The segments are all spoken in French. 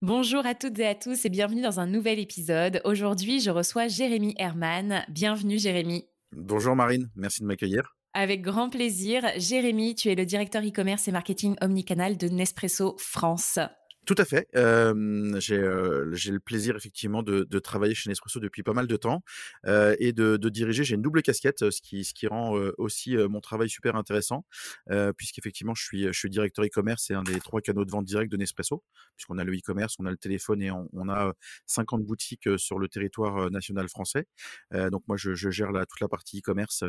Bonjour à toutes et à tous et bienvenue dans un nouvel épisode. Aujourd'hui, je reçois Jérémy Herman. Bienvenue Jérémy. Bonjour Marine, merci de m'accueillir. Avec grand plaisir. Jérémy, tu es le directeur e-commerce et marketing omnicanal de Nespresso France. Tout à fait. Euh, j'ai le plaisir effectivement de, de, travailler chez Nespresso depuis pas mal de temps euh, et de, de, diriger. J'ai une double casquette, ce qui, ce qui rend aussi mon travail super intéressant, puisqu'effectivement je suis, je suis directeur e-commerce et un des trois canaux de vente direct de Nespresso, puisqu'on a le e-commerce, on a le téléphone et on, on, a 50 boutiques sur le territoire national français. donc moi je, je gère la, toute la partie e-commerce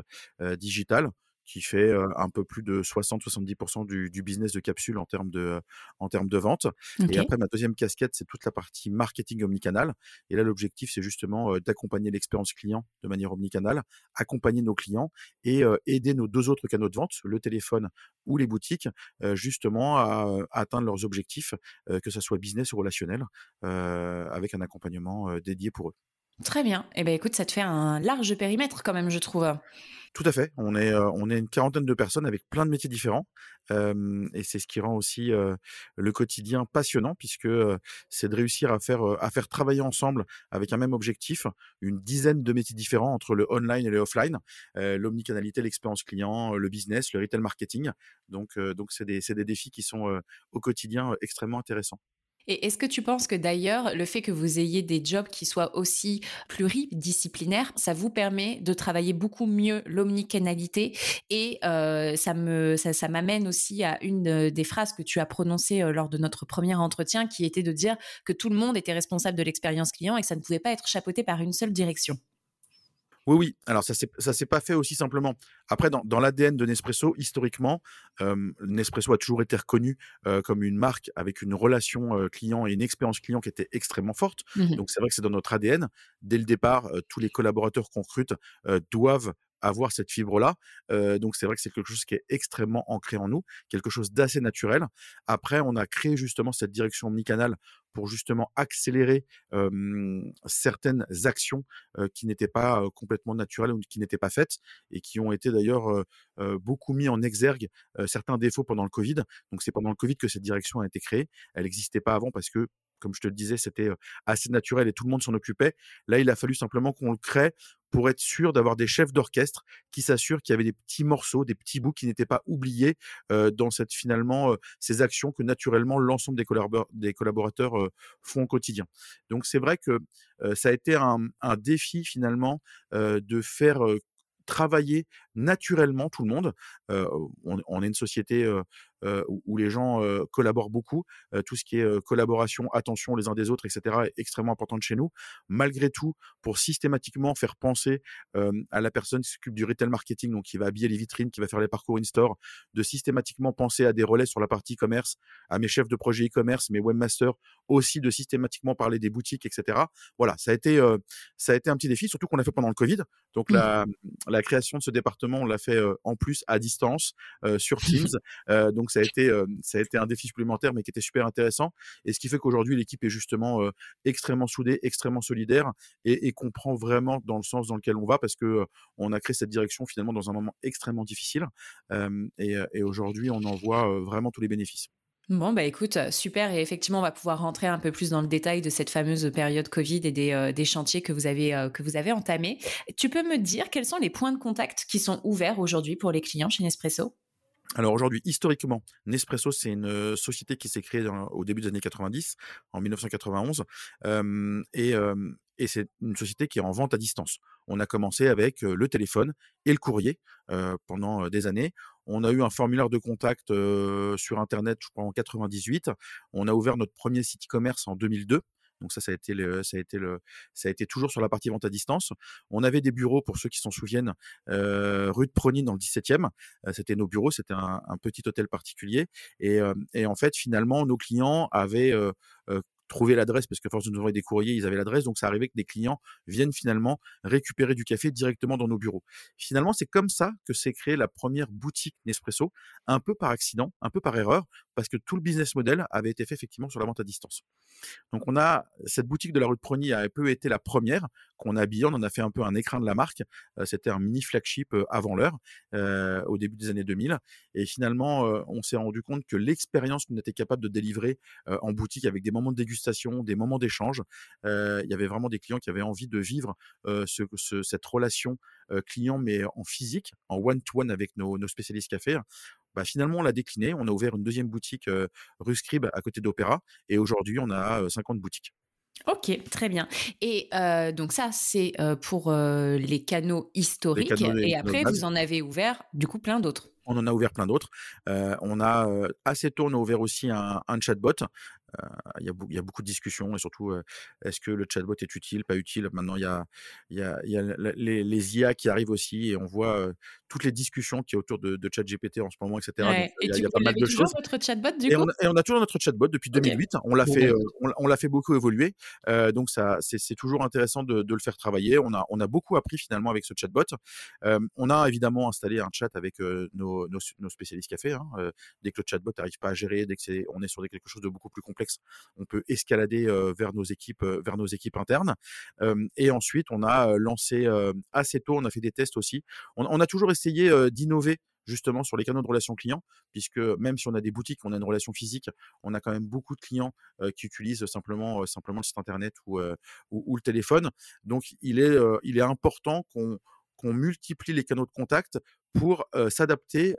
digital qui fait un peu plus de 60-70% du, du, business de capsule en termes de, en termes de vente. Et après, ma deuxième casquette, c'est toute la partie marketing omnicanal. Et là, l'objectif, c'est justement d'accompagner l'expérience client de manière omnicanale, accompagner nos clients et aider nos deux autres canaux de vente, le téléphone ou les boutiques, justement à, atteindre leurs objectifs, que ce soit business ou relationnel, avec un accompagnement dédié pour eux. Très bien. Eh ben écoute, ça te fait un large périmètre quand même, je trouve. Tout à fait. On est, on est une quarantaine de personnes avec plein de métiers différents. et c'est ce qui rend aussi le quotidien passionnant, puisque c'est de réussir à faire, à faire travailler ensemble avec un même objectif une dizaine de métiers différents entre le online et le offline, l'omnicanalité, l'expérience client, le business, le retail marketing. Donc, donc c'est des, des défis qui sont au quotidien extrêmement intéressants. Et est-ce que tu penses que d'ailleurs, le fait que vous ayez des jobs qui soient aussi pluridisciplinaires, ça vous permet de travailler beaucoup mieux l'omnicanalité Et euh, ça me, ça, m'amène aussi à une des phrases que tu as prononcées euh, lors de notre premier entretien, qui était de dire que tout le monde était responsable de l'expérience client et que ça ne pouvait pas être chapeauté par une seule direction. Oui, oui. Alors, ça ne s'est pas fait aussi simplement. Après, dans, dans l'ADN de Nespresso, historiquement, euh, Nespresso a toujours été reconnu euh, comme une marque avec une relation euh, client et une expérience client qui était extrêmement forte. Mmh Donc, c'est vrai que c'est dans notre ADN. Dès le départ, tous les collaborateurs qu'on recrute doivent avoir cette fibre-là. Euh, donc c'est vrai que c'est quelque chose qui est extrêmement ancré en nous, quelque chose d'assez naturel. Après, on a créé justement cette direction omnicanal pour justement accélérer euh, certaines actions euh, qui n'étaient pas complètement naturelles ou qui n'étaient pas faites et qui ont été d'ailleurs beaucoup mis en exergue certains défauts pendant le Covid. Donc c'est pendant le Covid que cette direction a été créée. Elle n'existait pas avant parce que comme je te le disais, c'était assez naturel et tout le monde s'en occupait. Là, il a fallu simplement qu'on le crée pour être sûr d'avoir des chefs d'orchestre qui s'assurent qu'il y avait des petits morceaux, des petits bouts qui n'étaient pas oubliés dans cette finalement ces actions que naturellement l'ensemble des, collaborateurs font au quotidien. Donc c'est vrai que ça a été un défi finalement de faire travailler naturellement tout le monde. on, on, est une société euh, où, les gens euh, collaborent beaucoup. Euh, tout ce qui est collaboration, attention les uns des autres, etc., est extrêmement important chez nous. Malgré tout, pour systématiquement faire penser à la personne qui s'occupe du retail marketing, donc qui va habiller les vitrines, qui va faire les parcours in-store, de systématiquement penser à des relais sur la partie e-commerce, à mes chefs de projet e-commerce, mes webmasters, aussi de systématiquement parler des boutiques, etc. Voilà, ça a été, ça a été un petit défi, surtout qu'on l'a fait pendant le Covid. Donc mmh. la création de ce département, on l'a fait en plus à distance sur Teams. donc ça a été ça a été un défi supplémentaire, mais qui était super intéressant. Et ce qui fait qu'aujourd'hui l'équipe est justement extrêmement soudée, extrêmement solidaire et, comprend vraiment dans le sens dans lequel on va, parce que on a créé cette direction finalement dans un moment extrêmement difficile. et, et aujourd'hui, on en voit vraiment tous les bénéfices. Bon, bah écoute, super. Et effectivement, on va pouvoir rentrer un peu plus dans le détail de cette fameuse période Covid et des, des chantiers que vous, avez, que vous avez entamés. Tu peux me dire quels sont les points de contact qui sont ouverts aujourd'hui pour les clients chez Nespresso? Alors aujourd'hui, historiquement, Nespresso, c'est une société qui s'est créée au début des années 90, en 1991, et, et c'est une société qui est en vente à distance. On a commencé avec le téléphone et le courrier pendant des années. On a eu un formulaire de contact sur Internet, je crois, en 98. On a ouvert notre premier site e-commerce en 2002. Donc ça, ça a été toujours sur la partie vente à distance. On avait des bureaux pour ceux qui s'en souviennent, rue de Prony dans le 17e. Euh, c'était nos bureaux, c'était un, petit hôtel particulier. Et, en fait, finalement, nos clients avaient trouver l'adresse parce que force de nous envoyer des courriers, ils avaient l'adresse. Donc, ça arrivait que des clients viennent finalement récupérer du café directement dans nos bureaux. Finalement, c'est comme ça que s'est créée la première boutique Nespresso, un peu par accident, un peu par erreur, parce que tout le business model avait été fait effectivement sur la vente à distance. Donc, on a cette boutique de la rue de Prony a un peu été la première qu'on a habillée. On en a fait un peu un écran de la marque. Euh, c'était un mini flagship euh, avant l'heure, euh, au début des années 2000. Et finalement, on s'est rendu compte que l'expérience qu'on était capable de délivrer en boutique avec des moments de dégustation des moments d'échange. il y avait vraiment des clients qui avaient envie de vivre ce, cette relation client, mais en physique, en one-to-one avec nos, spécialistes café. Bah, finalement, on l'a décliné. On a ouvert une deuxième boutique rue Scribe à côté d'Opéra. Et aujourd'hui, on a 50 boutiques. Ok, très bien. Et donc ça, c'est pour les canaux historiques. et après, vous en avez ouvert du coup plein d'autres. On en a ouvert plein d'autres. on a assez tôt, on a ouvert aussi un, un chatbot il y, a y, a beaucoup de discussions et surtout, est-ce que le chatbot est utile, pas utile? Maintenant, il y a, y a, y a les, les, IA qui arrivent aussi et on voit toutes les discussions qui y a autour de, de ChatGPT en ce moment, etc. Ouais. il y a, pas mal de choses. votre chatbot du et, coup? on, et on a toujours notre chatbot depuis 2008. On l'a fait, on, on l'a fait beaucoup évoluer. Euh, donc ça, c'est toujours intéressant de, de, le faire travailler. On a, on a beaucoup appris finalement avec ce chatbot. Euh, on a évidemment installé un chat avec nos, nos, nos, spécialistes café. Hein. dès que le chatbot n'arrive pas à gérer, dès que c'est, on est sur quelque chose de beaucoup plus on peut escalader vers nos équipes, vers nos équipes internes. et ensuite, on a lancé assez tôt, on a fait des tests aussi. On, a toujours essayé d'innover justement sur les canaux de relation client, puisque même si on a des boutiques, on a une relation physique, on a quand même beaucoup de clients qui utilisent simplement, simplement le site internet ou, le téléphone. Donc, il est, important qu'on multiplie les canaux de contact pour s'adapter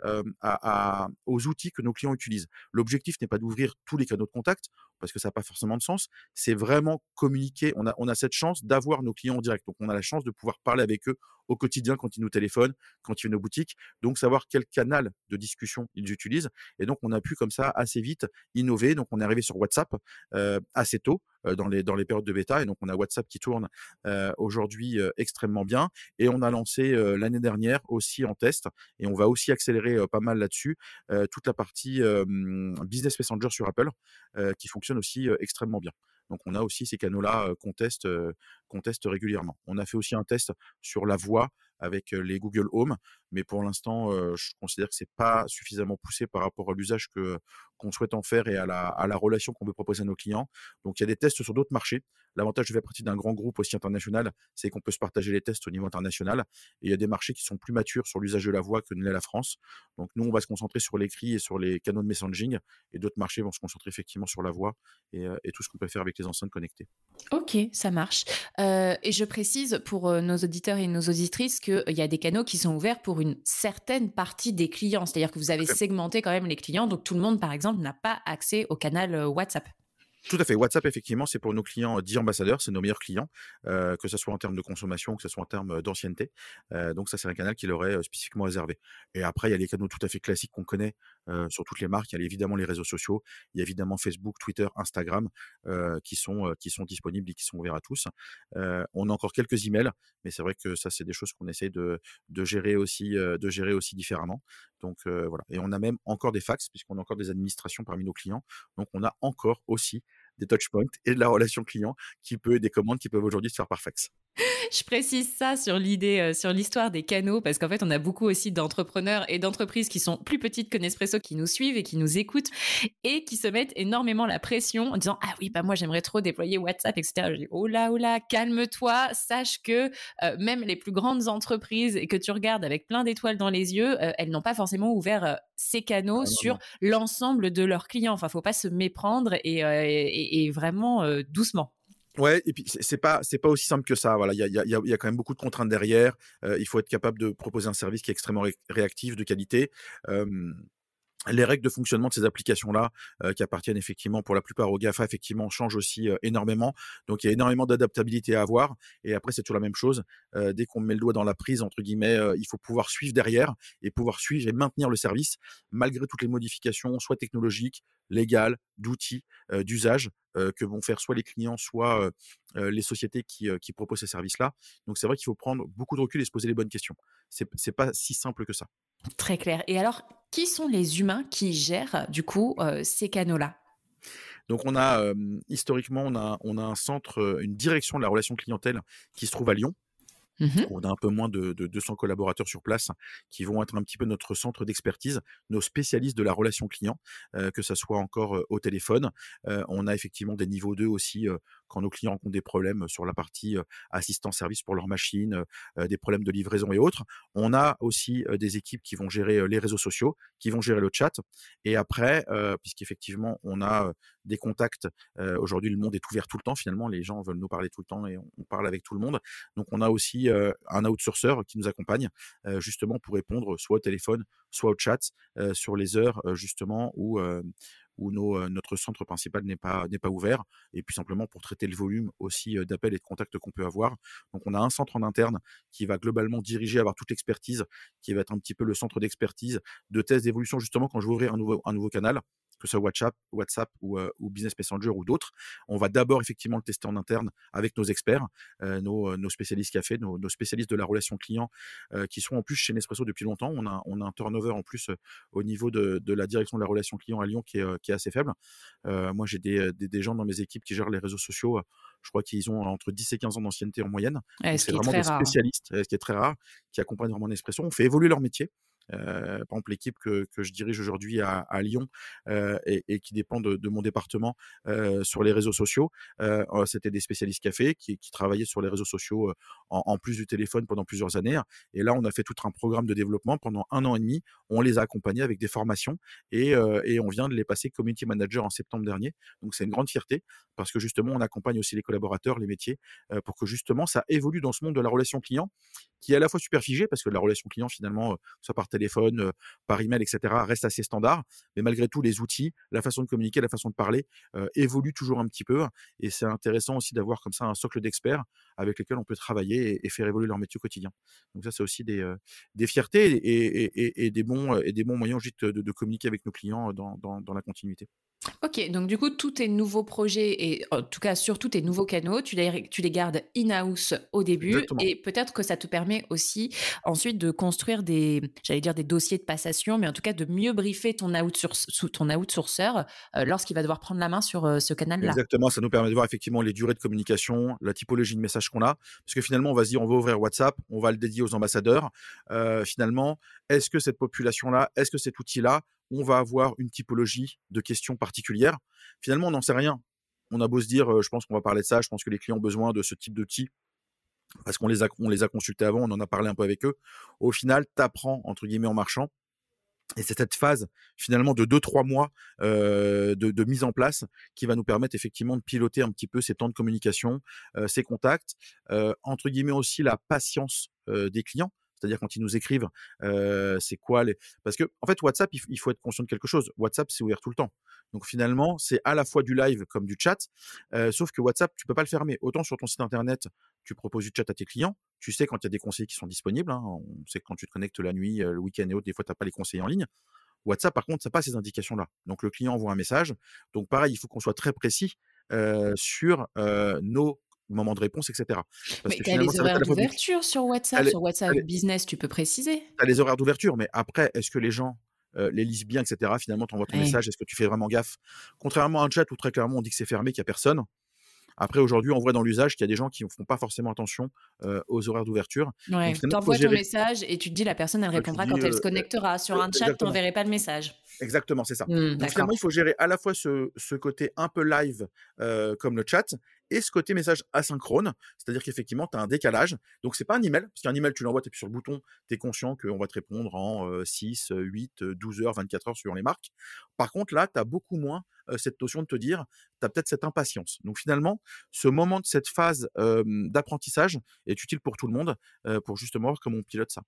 aux outils que nos clients utilisent. L'objectif n'est pas d'ouvrir tous les canaux de contact parce que ça n'a pas forcément de sens. C'est vraiment communiquer. On a, on a cette chance d'avoir nos clients en direct. Donc, on a la chance de pouvoir parler avec eux au quotidien quand ils nous téléphonent, quand ils viennent aux boutiques. Donc, savoir quel canal de discussion ils utilisent. Et donc, on a pu comme ça assez vite innover. Donc, on est arrivé sur WhatsApp assez tôt dans les, dans les périodes de bêta. Et donc, on a WhatsApp qui tourne aujourd'hui extrêmement bien. Et on a lancé l'année dernière aussi en test et on va aussi accélérer pas mal là-dessus toute la partie business messenger sur Apple qui fonctionne aussi extrêmement bien. Donc on a aussi ces canaux-là qu'on teste, qu'on teste régulièrement. On a fait aussi un test sur la voix avec les Google Home, mais pour l'instant, je considère que c'est pas suffisamment poussé par rapport à l'usage que qu'on souhaite en faire et à la, à la relation qu'on veut proposer à nos clients. Donc il y a des tests sur d'autres marchés. L'avantage de faire partie d'un grand groupe aussi international, c'est qu'on peut se partager les tests au niveau international. Et il y a des marchés qui sont plus matures sur l'usage de la voix que ne l'est la France. Donc nous, on va se concentrer sur l'écrit et sur les canaux de messaging, et d'autres marchés vont se concentrer effectivement sur la voix et, et tout ce qu'on peut faire avec les enceintes connectées. Ok, ça marche. Euh, et je précise pour nos auditeurs et nos auditrices qu'il y a des canaux qui sont ouverts pour une certaine partie des clients. C'est-à-dire que vous avez segmenté quand même les clients. Donc tout le monde, par exemple, n'a pas accès au canal euh, WhatsApp. Tout à fait. WhatsApp, effectivement, c'est pour nos clients dits ambassadeurs, c'est nos meilleurs clients, euh, que ce soit en termes de consommation, que ce soit en termes d'ancienneté. Euh, donc ça, c'est un canal qui leur est spécifiquement réservé. Et après, il y a les canaux tout à fait classiques qu'on connaît euh, sur toutes les marques. Il y a évidemment les réseaux sociaux, il y a évidemment Facebook, Twitter, Instagram, euh, qui sont qui sont disponibles et qui sont ouverts à tous. on a encore quelques emails, mais c'est vrai que ça, c'est des choses qu'on essaie de, de gérer aussi de gérer aussi différemment. Donc voilà. Et on a même encore des fax, puisqu'on a encore des administrations parmi nos clients. Donc on a encore aussi des touchpoints et de la relation client qui peut, des commandes qui peuvent aujourd'hui se faire par fax. Je précise ça sur l'idée, euh, sur l'histoire des canaux, parce qu'en fait, on a beaucoup aussi d'entrepreneurs et d'entreprises qui sont plus petites que Nespresso, qui nous suivent et qui nous écoutent et qui se mettent énormément la pression en disant ah oui bah moi j'aimerais trop déployer WhatsApp etc. Je dis oh là oh là calme-toi, sache que euh, même les plus grandes entreprises et que tu regardes avec plein d'étoiles dans les yeux, euh, elles n'ont pas forcément ouvert ces canaux ah sur l'ensemble de leurs clients. Enfin faut pas se méprendre et, et vraiment doucement. Ouais, et puis c'est pas c'est pas aussi simple que ça. Voilà, il y a, y, a, quand même beaucoup de contraintes derrière. Euh, il faut être capable de proposer un service qui est extrêmement réactif, de qualité. Les règles de fonctionnement de ces applications-là, euh, qui appartiennent effectivement pour la plupart au GAFA, effectivement, changent aussi euh, énormément. Donc, il y a énormément d'adaptabilité à avoir. Et après, c'est toujours la même chose. Euh, dès qu'on met le doigt dans la prise, entre guillemets, il faut pouvoir suivre derrière et pouvoir suivre et maintenir le service, malgré toutes les modifications, soit technologiques, légales, d'outils, d'usage, que vont faire soit les clients, soit les sociétés qui, qui proposent ces services-là. Donc, c'est vrai qu'il faut prendre beaucoup de recul et se poser les bonnes questions. C'est pas si simple que ça. Très clair. Et alors, qui sont les humains qui gèrent du coup euh, ces canaux-là? Donc on a historiquement on a on a un centre, une direction de la relation clientèle qui se trouve à Lyon. Mmh on a un peu moins de, 200 collaborateurs sur place qui vont être un petit peu notre centre d'expertise, nos spécialistes de la relation client, euh, que ce soit encore euh, au téléphone. Euh, on a effectivement des niveaux 2 aussi quand nos clients ont des problèmes sur la partie assistance service pour leur machine, des problèmes de livraison et autres. On a aussi des équipes qui vont gérer les réseaux sociaux, qui vont gérer le chat. Et après, puisqu'effectivement, on a des contacts. Aujourd'hui, le monde est ouvert tout le temps. Finalement, les gens veulent nous parler tout le temps et on, parle avec tout le monde. Donc, on a aussi un outsourcer qui nous accompagne justement pour répondre soit au téléphone, soit au chat sur les heures justement où où notre centre principal n'est pas, pas ouvert, et puis simplement pour traiter le volume aussi d'appels et de contacts qu'on peut avoir. Donc on a un centre en interne qui va globalement diriger, avoir toute l'expertise, qui va être un petit peu le centre d'expertise de tests d'évolution justement quand je vais ouvrir un nouveau, un nouveau canal que ce soit WhatsApp, WhatsApp ou, Business Messenger ou d'autres. On va d'abord effectivement le tester en interne avec nos experts, nos, nos, spécialistes café, nos, nos, spécialistes de la relation client, qui sont en plus chez Nespresso depuis longtemps. On a, on a un turnover en plus au niveau de, de, la direction de la relation client à Lyon qui est, qui est assez faible. moi, j'ai des, des, gens dans mes équipes qui gèrent les réseaux sociaux. Je crois qu'ils ont entre 10 et 15 ans d'ancienneté en moyenne. c'est vraiment des spécialistes, ce qui est très rare, qui accompagnent vraiment Nespresso. On fait évoluer leur métier. Euh, par exemple, l'équipe que, je dirige aujourd'hui à, Lyon euh, et, qui dépend de, mon département euh, sur les réseaux sociaux, oh, c'était des spécialistes café qui, qui, travaillaient sur les réseaux sociaux en, plus du téléphone pendant plusieurs années. Et là, on a fait tout un programme de développement pendant un an et demi. On les a accompagnés avec des formations et on vient de les passer community manager en septembre dernier. Donc, c'est une grande fierté parce que justement, on accompagne aussi les collaborateurs, les métiers, pour que justement, ça évolue dans ce monde de la relation client qui est à la fois super figé parce que la relation client finalement, soit par téléphone, par email, etc., reste assez standard. Mais malgré tout, les outils, la façon de communiquer, la façon de parler euh, évoluent toujours un petit peu. Et c'est intéressant aussi d'avoir comme ça un socle d'experts avec lesquels on peut travailler et, faire évoluer leur métier au quotidien. Donc ça, c'est aussi des, des fiertés et, des bons, et des bons moyens juste de, communiquer avec nos clients dans la continuité. Ok, donc du coup, tous tes nouveaux projets et en tout cas surtout tes nouveaux canaux, tu les, tu les gardes in-house au début et peut-être que ça te permet aussi ensuite de construire des, j'allais dire des dossiers de passation, mais en tout cas de mieux briefer ton, outsource, ton outsourceur euh, lorsqu'il va devoir prendre la main sur euh, ce canal-là. Exactement, ça nous permet de voir effectivement les durées de communication, la typologie de messages qu'on a, parce que finalement on va se dire on va ouvrir WhatsApp, on va le dédier aux ambassadeurs. Euh, finalement, est-ce que cette population-là, est-ce que cet outil-là on va avoir une typologie de questions particulières. Finalement, on n'en sait rien. On a beau se dire, je pense qu'on va parler de ça, je pense que les clients ont besoin de ce type d'outils parce qu'on les a, consultés avant, on en a parlé un peu avec eux. Au final, tu apprends, entre guillemets, en marchant. Et c'est cette phase finalement de 2-3 mois de, mise en place qui va nous permettre effectivement de piloter un petit peu ces temps de communication, ces contacts, entre guillemets aussi la patience des clients. C'est-à-dire quand ils nous écrivent, c'est quoi les... Parce que en fait, WhatsApp, il, faut être conscient de quelque chose. WhatsApp, c'est ouvert tout le temps. Donc finalement, c'est à la fois du live comme du chat, sauf que WhatsApp, tu peux pas le fermer. Autant sur ton site internet, tu proposes du chat à tes clients. Tu sais quand il y a des conseillers qui sont disponibles. Hein. On sait que quand tu te connectes la nuit, le week-end et autres, des fois, tu n'as pas les conseillers en ligne. WhatsApp, par contre, ça n'a pas ces indications-là. Donc le client envoie un message. Donc pareil, il faut qu'on soit très précis sur nos moment de réponse, etc. mais tu as les horaires d'ouverture sur WhatsApp, sur WhatsApp Business, tu peux préciser. Tu as les horaires d'ouverture, mais après, est-ce que les gens euh, les lisent bien, etc. Finalement, tu envoies ton message, est-ce que tu fais vraiment gaffe? Contrairement à un chat où très clairement on dit que c'est fermé, qu'il n'y a personne. Après, aujourd'hui, on voit dans l'usage qu'il y a des gens qui ne font pas forcément attention aux horaires d'ouverture. Ouais, tu envoies ton message et tu te dis la personne, elle répondra quand elle se connectera. Sur un chat, tu n'enverrais pas le message. Exactement, c'est ça. Mmh, Donc finalement, il faut gérer à la fois ce, ce côté un peu live comme le chat et ce côté message asynchrone, c'est-à-dire qu'effectivement, tu as un décalage. Donc, c'est pas un email, parce qu'un email, tu l'envoies, tu es sur le bouton, tu es conscient qu'on va te répondre en 6, 8, 12 heures, 24 heures suivant les marques. Par contre, là, tu as beaucoup moins cette notion de te dire, tu as peut-être cette impatience. Donc, finalement, ce moment de cette phase d'apprentissage est utile pour tout le monde, pour justement voir comment on pilote ça.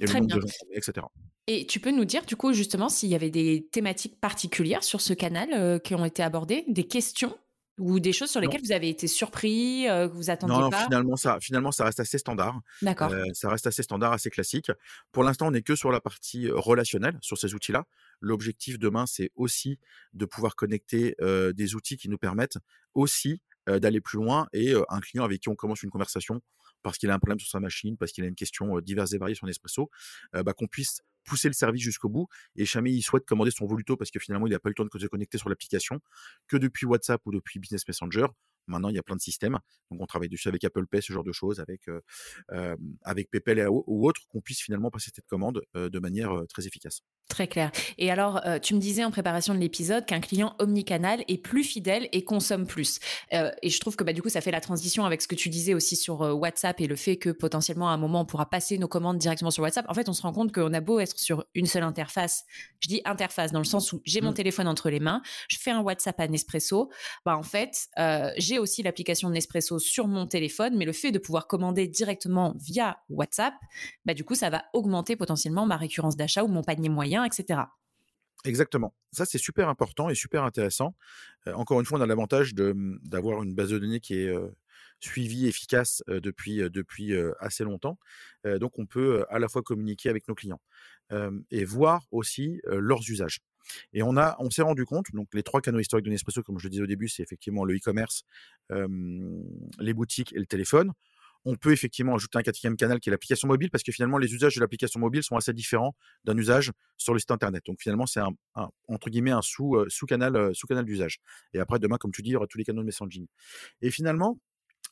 Et Très bien. etc. Et tu peux nous dire, du coup, justement, s'il y avait des thématiques particulières sur ce canal qui ont été abordées, des questions ou des choses sur lesquelles vous avez été surpris, que vous attendiez non, pas? Non, finalement ça, finalement, ça reste assez standard. D'accord. ça reste assez standard, assez classique. Pour l'instant, on n'est que sur la partie relationnelle, sur ces outils-là. L'objectif demain, c'est aussi de pouvoir connecter des outils qui nous permettent aussi d'aller plus loin et un client avec qui on commence une conversation parce qu'il a un problème sur sa machine, parce qu'il a une question diverse et variée sur Nespresso, bah, qu'on puisse pousser le service jusqu'au bout. Et jamais il souhaite commander son voluto parce que finalement, il n'a pas eu le temps de se connecter sur l'application que depuis WhatsApp ou depuis Business Messenger. Maintenant, il y a plein de systèmes. Donc, on travaille dessus avec Apple Pay, ce genre de choses, avec, euh, avec PayPal ou autre, qu'on puisse finalement passer cette commande de manière très efficace. Très clair. Et alors, tu me disais en préparation de l'épisode qu'un client omnicanal est plus fidèle et consomme plus. et je trouve que bah, du coup, ça fait la transition avec ce que tu disais aussi sur WhatsApp et le fait que potentiellement à un moment, on pourra passer nos commandes directement sur WhatsApp. En fait, on se rend compte qu'on a beau être sur une seule interface. Je dis interface dans le sens où j'ai mon mmh. téléphone entre les mains, je fais un WhatsApp à Nespresso. Bah, en fait, j'ai aussi l'application Nespresso sur mon téléphone, mais le fait de pouvoir commander directement via WhatsApp, bah, du coup, ça va augmenter potentiellement ma récurrence d'achat ou mon panier moyen, etc. Exactement. Ça, c'est super important et super intéressant. encore une fois, on a l'avantage mmh, d'avoir une base de données qui est suivie, efficace depuis, depuis assez longtemps. donc, on peut à la fois communiquer avec nos clients et voir aussi leurs usages. Et on, on s'est rendu compte, donc les trois canaux historiques de Nespresso, comme je le disais au début, c'est effectivement le e-commerce, les boutiques et le téléphone. On peut effectivement ajouter un quatrième canal qui est l'application mobile, parce que finalement, les usages de l'application mobile sont assez différents d'un usage sur le site internet. Donc finalement, c'est un, entre guillemets un sous, sous canal, sous canal d'usage. Et après, demain, comme tu dis, il y aura tous les canaux de messaging. Et finalement,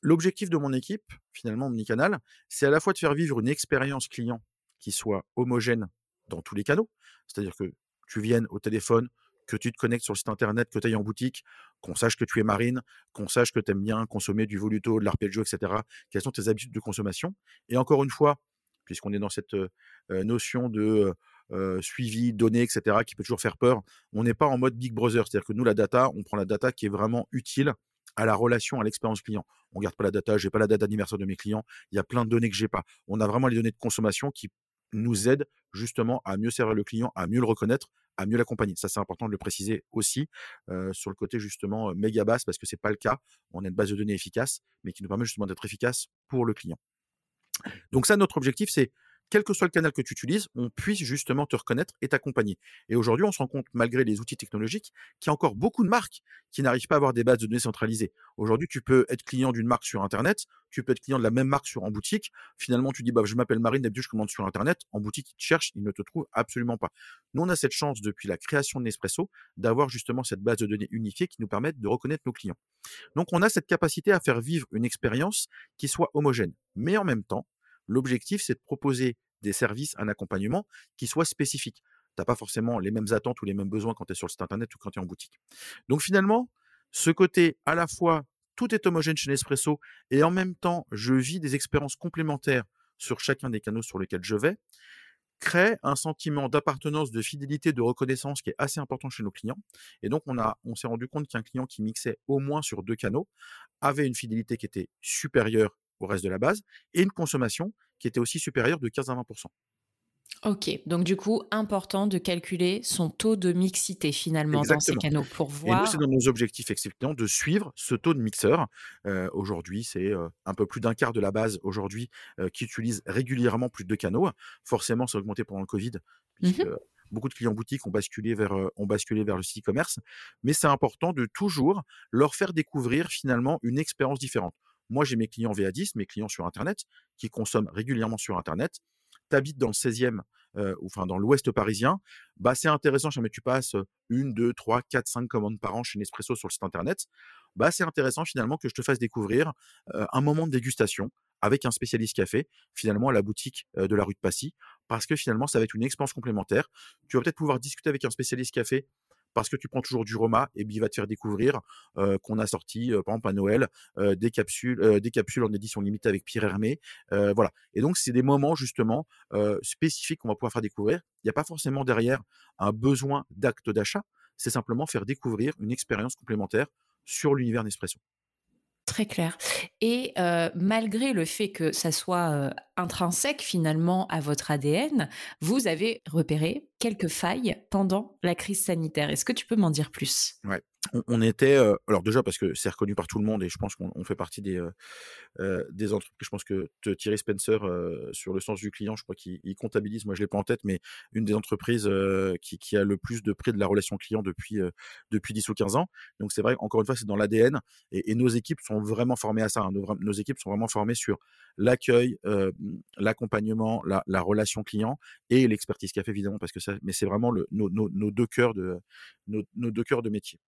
l'objectif de mon équipe, finalement, Omnicanal, c'est à la fois de faire vivre une expérience client qui soit homogène dans tous les canaux. C'est-à-dire que tu viennes au téléphone, que tu te connectes sur le site internet, que tu ailles en boutique, qu'on sache que tu es marine, qu'on sache que tu aimes bien consommer du voluto, de l'arpeggio, etc. Quelles sont tes habitudes de consommation? Et encore une fois, puisqu'on est dans cette notion de suivi, données, etc., qui peut toujours faire peur, on n'est pas en mode Big Brother. C'est-à-dire que nous, la data, on prend la data qui est vraiment utile à la relation, à l'expérience client. On garde pas la data, j'ai pas la date d'anniversaire de mes clients, il y a plein de données que j'ai pas. On a vraiment les données de consommation qui nous aident justement à mieux servir le client, à mieux le reconnaître, à mieux l'accompagner. Ça, c'est important de le préciser aussi sur le côté justement méga basse parce que c'est pas le cas. On a une base de données efficace, mais qui nous permet justement d'être efficace pour le client. Donc ça, notre objectif, c'est quel que soit le canal que tu utilises, on puisse justement te reconnaître et t'accompagner. Et aujourd'hui, on se rend compte, malgré les outils technologiques, qu'il y a encore beaucoup de marques qui n'arrivent pas à avoir des bases de données centralisées. Aujourd'hui, tu peux être client d'une marque sur Internet, tu peux être client de la même marque sur en boutique. Finalement, tu dis, bah, je m'appelle Marine, d'habitude, je commande sur Internet. En boutique, ils te cherchent, ils ne te trouvent absolument pas. Nous, on a cette chance, depuis la création de Nespresso, d'avoir justement cette base de données unifiée qui nous permet de reconnaître nos clients. Donc, on a cette capacité à faire vivre une expérience qui soit homogène. Mais en même temps, L'objectif, c'est de proposer des services, un accompagnement qui soit spécifique. Tu n'as pas forcément les mêmes attentes ou les mêmes besoins quand tu es sur le site internet ou quand tu es en boutique. Donc finalement, ce côté à la fois tout est homogène chez Nespresso et en même temps je vis des expériences complémentaires sur chacun des canaux sur lesquels je vais, crée un sentiment d'appartenance, de fidélité, de reconnaissance qui est assez important chez nos clients. Et donc on, on s'est rendu compte qu'un client qui mixait au moins sur deux canaux avait une fidélité qui était supérieure au reste de la base, et une consommation qui était aussi supérieure de 15 à 20 Ok, donc du coup, important de calculer son taux de mixité finalement dans ces canaux pour voir. Et nous, c'est dans nos objectifs effectivement de suivre ce taux de mixeur. Euh, aujourd'hui, c'est euh, un peu plus d'un quart de la base aujourd'hui euh, qui utilise régulièrement plus de deux canaux. Forcément, ça a augmenté pendant le Covid, puisque mmh beaucoup de clients boutiques ont basculé vers, ont basculé vers le site e-commerce. Mais c'est important de toujours leur faire découvrir finalement une expérience différente. Moi, j'ai mes clients VA10, mes clients sur Internet, qui consomment régulièrement sur Internet. tu habites dans le 16e, ou enfin dans l'ouest parisien, bah, c'est intéressant, jamais tu passes une, deux, trois, quatre, cinq commandes par an chez Nespresso sur le site internet, bah, c'est intéressant finalement que je te fasse découvrir un moment de dégustation avec un spécialiste café, finalement à la boutique de la rue de Passy, parce que finalement ça va être une expérience complémentaire. Tu vas peut-être pouvoir discuter avec un spécialiste café parce que tu prends toujours du Roma et il va te faire découvrir qu'on a sorti, par exemple à Noël, des capsules, des capsules en édition limitée avec Pierre Hermé, voilà. Et donc c'est des moments justement spécifiques qu'on va pouvoir faire découvrir. Il n'y a pas forcément derrière un besoin d'acte d'achat, c'est simplement faire découvrir une expérience complémentaire sur l'univers Nespresso. Très clair. Et malgré le fait que ça soit intrinsèque finalement à votre ADN, vous avez repéré quelques failles pendant la crise sanitaire. Est-ce que tu peux m'en dire plus? On, était, alors déjà parce que c'est reconnu par tout le monde et je pense qu'on fait partie des, des entreprises. Je pense que Thierry Spencer, sur le sens du client, je crois qu'il comptabilise, moi je l'ai pas en tête, mais une des entreprises qui, a le plus de prix de la relation client depuis, depuis 10 ou 15 ans. Donc c'est vrai, encore une fois, c'est dans l'ADN et, nos équipes sont vraiment formées à ça. Hein. Nos, équipes sont vraiment formées sur l'accueil, l'accompagnement, la, relation client et l'expertise café évidemment, parce que ça, mais c'est vraiment le, nos, deux cœurs de, nos, deux cœurs de métier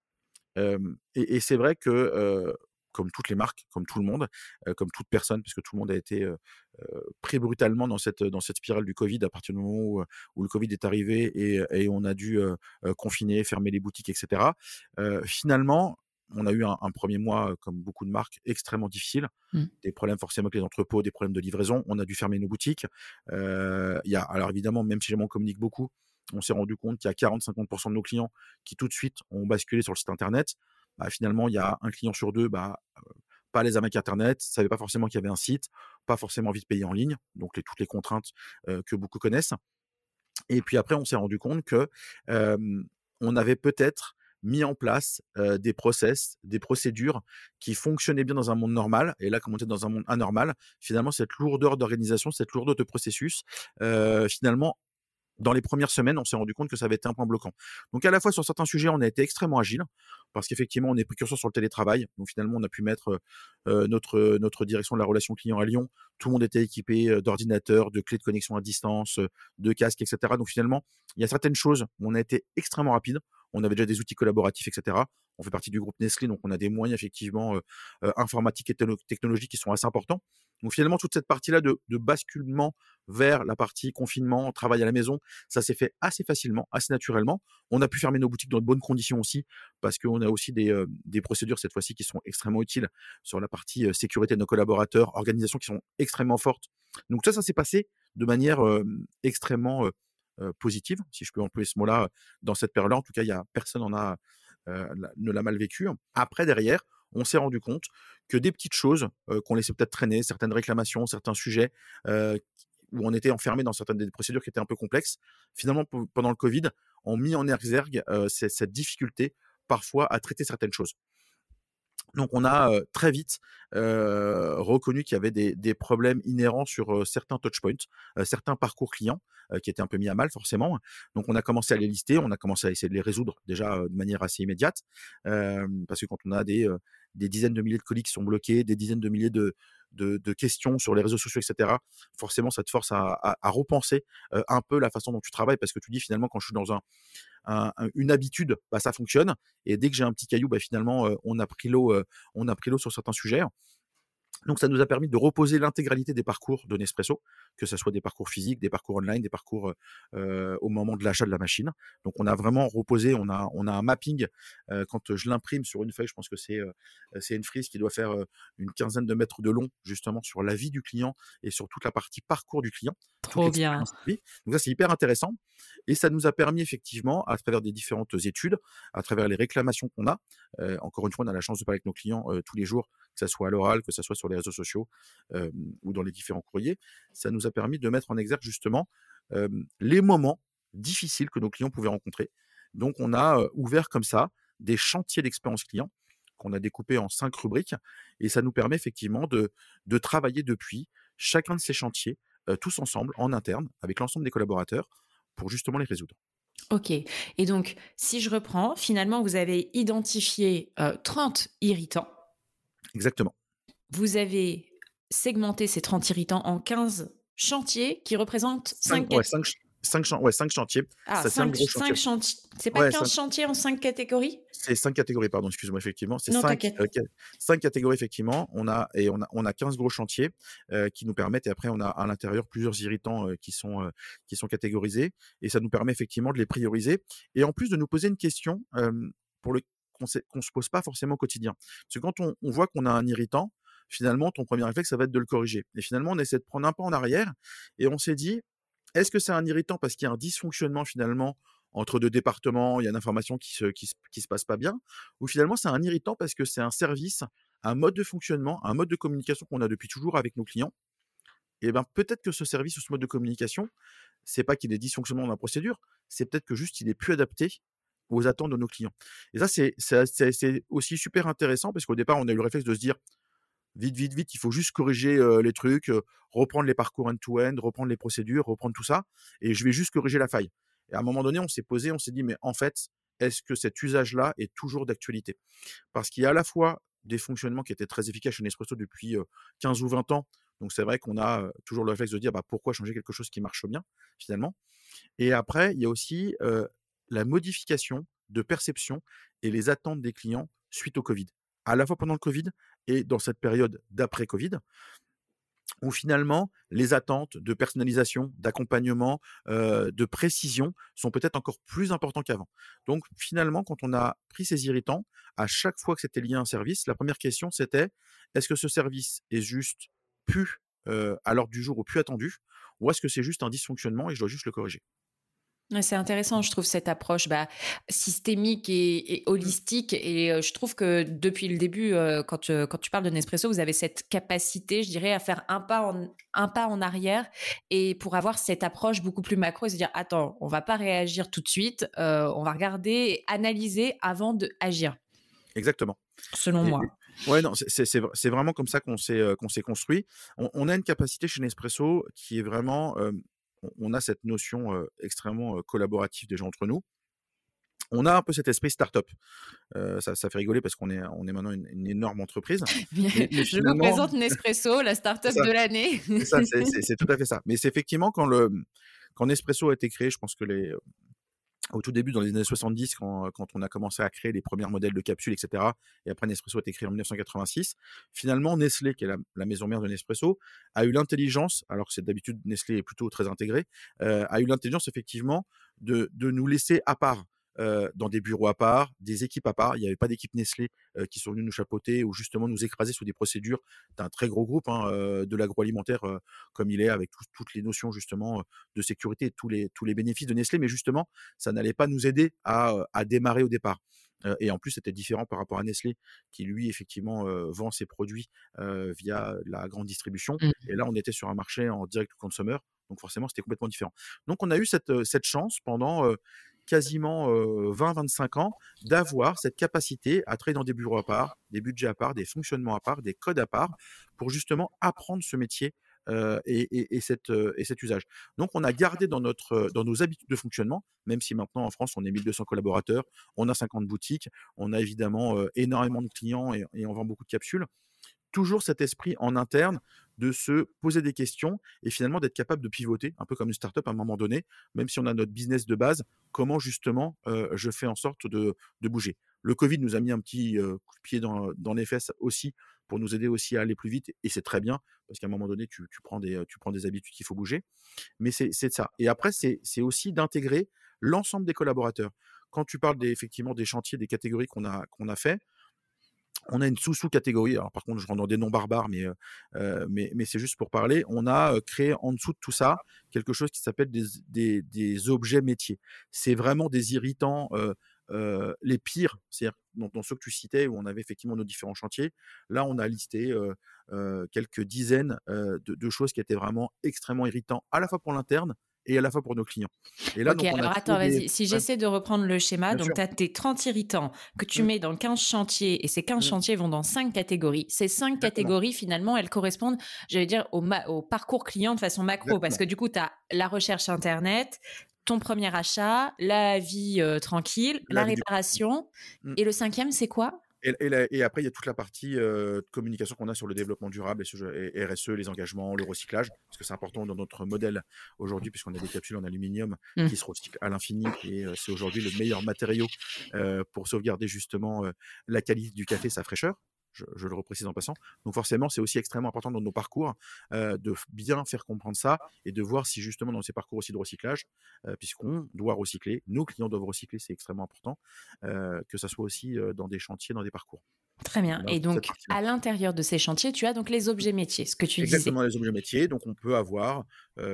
et, c'est vrai que, comme toutes les marques, comme tout le monde, comme toute personne, puisque tout le monde a été pris brutalement dans cette, dans cette spirale du Covid à partir du moment où, le Covid est arrivé et, on a dû confiner, fermer les boutiques, etc. finalement, on a eu un, premier mois, comme beaucoup de marques, extrêmement difficile. Mmh. Des problèmes forcément avec les entrepôts, des problèmes de livraison. On a dû fermer nos boutiques. Il y a, alors évidemment, même si on communique beaucoup, on s'est rendu compte qu'il y a 40-50% de nos clients qui tout de suite ont basculé sur le site internet. Bah, finalement, il y a un client sur deux, bah, pas les amas internet, ne savait pas forcément qu'il y avait un site, pas forcément envie de payer en ligne, donc toutes les contraintes que beaucoup connaissent. Et puis après, on s'est rendu compte que on avait peut-être mis en place des process, des procédures qui fonctionnaient bien dans un monde normal. Et là, comme on était dans un monde anormal, finalement, cette lourdeur d'organisation, cette lourdeur de processus, finalement, dans les premières semaines, on s'est rendu compte que ça avait été un point bloquant. Donc à la fois sur certains sujets, on a été extrêmement agile parce qu'effectivement, on est précurseur sur le télétravail. Donc finalement, on a pu mettre notre notre direction de la relation client à Lyon. Tout le monde était équipé d'ordinateurs, de clés de connexion à distance, de casques, etc. Donc finalement, il y a certaines choses où on a été extrêmement rapide. On avait déjà des outils collaboratifs, etc. On fait partie du groupe Nestlé, donc on a des moyens effectivement informatiques et technologiques qui sont assez importants. Donc finalement, toute cette partie-là de, basculement vers la partie confinement, travail à la maison, ça s'est fait assez facilement, assez naturellement. On a pu fermer nos boutiques dans de bonnes conditions aussi, parce qu'on a aussi des, des procédures cette fois-ci qui sont extrêmement utiles sur la partie sécurité de nos collaborateurs, organisation qui sont extrêmement fortes. Donc ça, ça s'est passé de manière extrêmement positive, si je peux employer ce mot-là, dans cette période-là. En tout cas, y a personne en a ne l'a mal vécu. Après, derrière, on s'est rendu compte que des petites choses qu'on laissait peut-être traîner, certaines réclamations, certains sujets où on était enfermé dans certaines des procédures qui étaient un peu complexes, finalement, pendant le Covid, ont mis en exergue cette difficulté parfois à traiter certaines choses. Donc on a très vite reconnu qu'il y avait des, problèmes inhérents sur certains touchpoints, certains parcours clients qui étaient un peu mis à mal forcément. Donc on a commencé à les lister, on a commencé à essayer de les résoudre déjà de manière assez immédiate, parce que quand on a des, des dizaines de milliers de colis qui sont bloqués, des dizaines de milliers de, de, questions sur les réseaux sociaux, etc., forcément, ça te force à, repenser un peu la façon dont tu travailles parce que tu dis finalement, quand je suis dans un, une habitude, bah, ça fonctionne. Et dès que j'ai un petit caillou, bah, finalement, on a pris l'eau, on a pris l'eau sur certains sujets. Donc, ça nous a permis de reposer l'intégralité des parcours de Nespresso, que ce soit des parcours physiques, des parcours online, des parcours au moment de l'achat de la machine. Donc, on a vraiment reposé, on a, on a un mapping. quand je l'imprime sur une feuille, je pense que c'est c'est une frise qui doit faire une quinzaine de mètres de long, justement, sur la vie du client et sur toute la partie parcours du client. Trop bien. Donc, ça, c'est hyper intéressant. Et ça nous a permis, effectivement, à travers des différentes études, à travers les réclamations qu'on a, encore une fois, on a la chance de parler avec nos clients tous les jours que ce soit à l'oral, que ce soit sur les réseaux sociaux ou dans les différents courriers. Ça nous a permis de mettre en exergue justement les moments difficiles que nos clients pouvaient rencontrer. Donc, on a ouvert comme ça des chantiers d'expérience client qu'on a découpés en cinq rubriques et ça nous permet effectivement de, travailler depuis chacun de ces chantiers tous ensemble en interne avec l'ensemble des collaborateurs pour justement les résoudre. Ok. Et donc, si je reprends, finalement, vous avez identifié 30 irritants Exactement. Vous avez segmenté ces 30 irritants en 15 chantiers qui représentent 5 5, ouais, cinq chantiers. Ah, ça, 5, chantiers. chantiers. C'est pas 15 chantiers en 5 catégories? C'est 5 catégories, pardon, excuse-moi, effectivement. C'est 5, euh, catégories, effectivement. On a, et on a, on a 15 gros chantiers euh, qui nous permettent, et après, on a à l'intérieur plusieurs irritants euh, qui, sont, euh, qui sont catégorisés. Et ça nous permet effectivement de les prioriser. Et en plus de nous poser une question pour le qu'on ne se pose pas forcément au quotidien. Parce que quand on, voit qu'on a un irritant, finalement, ton premier réflexe, ça va être de le corriger. Et finalement, on essaie de prendre un pas en arrière et on s'est dit, est-ce que c'est un irritant parce qu'il y a un dysfonctionnement finalement entre deux départements, il y a une information qui se, se, passe pas bien, ou finalement c'est un irritant parce que c'est un service, un mode de fonctionnement, un mode de communication qu'on a depuis toujours avec nos clients? Et ben peut-être que ce service ou ce mode de communication, c'est pas qu'il ait dysfonctionnement dans la procédure, c'est peut-être que juste il est plus adapté aux attentes de nos clients. Et ça, c'est aussi super intéressant parce qu'au départ, on a eu le réflexe de se dire, vite, vite, vite, il faut juste corriger les trucs, reprendre les parcours end-to-end, reprendre les procédures, reprendre tout ça, et je vais juste corriger la faille. Et à un moment donné, on s'est posé, on s'est dit, mais en fait, est-ce que cet usage-là est toujours d'actualité? Parce qu'il y a à la fois des fonctionnements qui étaient très efficaces chez Nespresso depuis 15 ou 20 ans, donc c'est vrai qu'on a toujours le réflexe de dire, bah, pourquoi changer quelque chose qui marche bien, finalement? Et après, il y a aussi la modification de perception et les attentes des clients suite au Covid à la fois pendant le Covid et dans cette période d'après-Covid, où finalement les attentes de personnalisation, d'accompagnement, de précision sont peut-être encore plus importantes qu'avant. Donc finalement, quand on a pris ces irritants, à chaque fois que c'était lié à un service, la première question c'était est-ce que ce service est juste plus à l'ordre du jour ou plus attendu, ou est-ce que c'est juste un dysfonctionnement et je dois juste le corriger? C'est intéressant, je trouve, cette approche bah, systémique et, holistique. Et je trouve que depuis le début, quand, quand tu parles de Nespresso, vous avez cette capacité, je dirais, à faire un pas en, un pas en arrière et pour avoir cette approche beaucoup plus macro et se dire, attends, on va pas réagir tout de suite, on va regarder et analyser avant d'agir. Exactement. Selon moi. Ouais, non, c'est vraiment comme ça qu'on s'est qu'on s'est construit. On, on, a une capacité chez Nespresso qui est vraiment on a cette notion extrêmement collaborative déjà entre nous. On a un peu cet esprit start-up. ça, fait rigoler parce qu'on est, on est maintenant une, énorme entreprise. je vous présente Nespresso, la start-up de l'année. c'est tout à fait ça. Mais c'est effectivement quand, le, quand Nespresso a été créé, je pense que les, au tout début, dans les années 70, quand, quand, on a commencé à créer les premiers modèles de capsules, etc., et après Nespresso a été créé en 1986, finalement, Nestlé, qui est la, maison mère de Nespresso, a eu l'intelligence, alors que c'est d'habitude Nestlé est plutôt très intégré, euh, a eu l'intelligence effectivement de, de nous laisser à part dans des bureaux à part, des équipes à part. Il n'y avait pas d'équipe Nestlé qui sont venues nous chapeauter ou justement nous écraser sous des procédures d'un très gros groupe hein, de l'agroalimentaire comme il est, avec toutes les notions justement de sécurité et tous les, tous les bénéfices de Nestlé. Mais justement, ça n'allait pas nous aider à, à démarrer au départ. et en plus, c'était différent par rapport à Nestlé, qui lui, effectivement, vend ses produits via la grande distribution. Mmh. Et là, on était sur un marché en direct consumer. Donc forcément, c'était complètement différent. Donc on a eu cette, cette chance pendant quasiment 20-25 ans d'avoir cette capacité à travailler dans des bureaux à part, des budgets à part, des fonctionnements à part, des codes à part, pour justement apprendre ce métier et, cet usage. Donc, on a gardé dans, notre, dans nos habitudes de fonctionnement, même si maintenant en France, on est 1200 collaborateurs, on a 50 boutiques, on a évidemment énormément de clients et, on vend beaucoup de capsules toujours cet esprit en interne de se poser des questions et finalement d'être capable de pivoter, un peu comme une startup à un moment donné, même si on a notre business de base, comment justement je fais en sorte de, bouger. Le Covid nous a mis un petit coup de pied dans, les fesses aussi pour nous aider aussi à aller plus vite et c'est très bien parce qu'à un moment donné tu, prends, des, tu prends des habitudes qu'il faut bouger. Mais c'est ça. Et après, c'est aussi d'intégrer l'ensemble des collaborateurs. Quand tu parles des, effectivement des chantiers, des catégories qu'on a, qu'on a fait, on a une sous-sous-catégorie. Alors, par contre, je rentre dans des noms barbares, mais, mais, mais c'est juste pour parler. On a créé en dessous de tout ça quelque chose qui s'appelle des, des, objets métiers. C'est vraiment des irritants les pires, c'est-à-dire dans, ceux que tu citais, où on avait effectivement nos différents chantiers. Là, on a listé quelques dizaines de, de, choses qui étaient vraiment extrêmement irritants, à la fois pour l'interne et à la fois pour nos clients. Et là, ok, alors attends, vas-y. Si j'essaie de reprendre le schéma, donc tu as tes 30 irritants que tu mmh. mets dans 15 chantiers et ces 15 mmh. chantiers vont dans 5 catégories. Ces 5 catégories, finalement, elles correspondent, j'allais dire, au, au, parcours client de façon macro parce que du coup, tu as la recherche Internet, ton premier achat, la vie euh, tranquille, la, réparation. Mmh. Et le cinquième, c'est quoi? Et, après, il y a toute la partie de communication qu'on a sur le développement durable et, RSE, les engagements, le recyclage, parce que c'est important dans notre modèle aujourd'hui, puisqu'on a des capsules en aluminium mmh. qui se recyclent à l'infini, et c'est aujourd'hui le meilleur matériau pour sauvegarder justement la qualité du café, sa fraîcheur je, le reprécise en passant. Donc forcément, c'est aussi extrêmement important dans nos parcours euh, de bien faire comprendre ça et de voir si justement dans ces parcours aussi de recyclage, euh, puisqu'on doit recycler, nos clients doivent recycler, c'est extrêmement important, euh, que ça soit aussi dans des chantiers, dans des parcours. Très bien. et donc, à l'intérieur de ces chantiers, tu as donc les objets métiers, ce que tu disais. Exactement, les objets métiers. Donc, on peut avoir,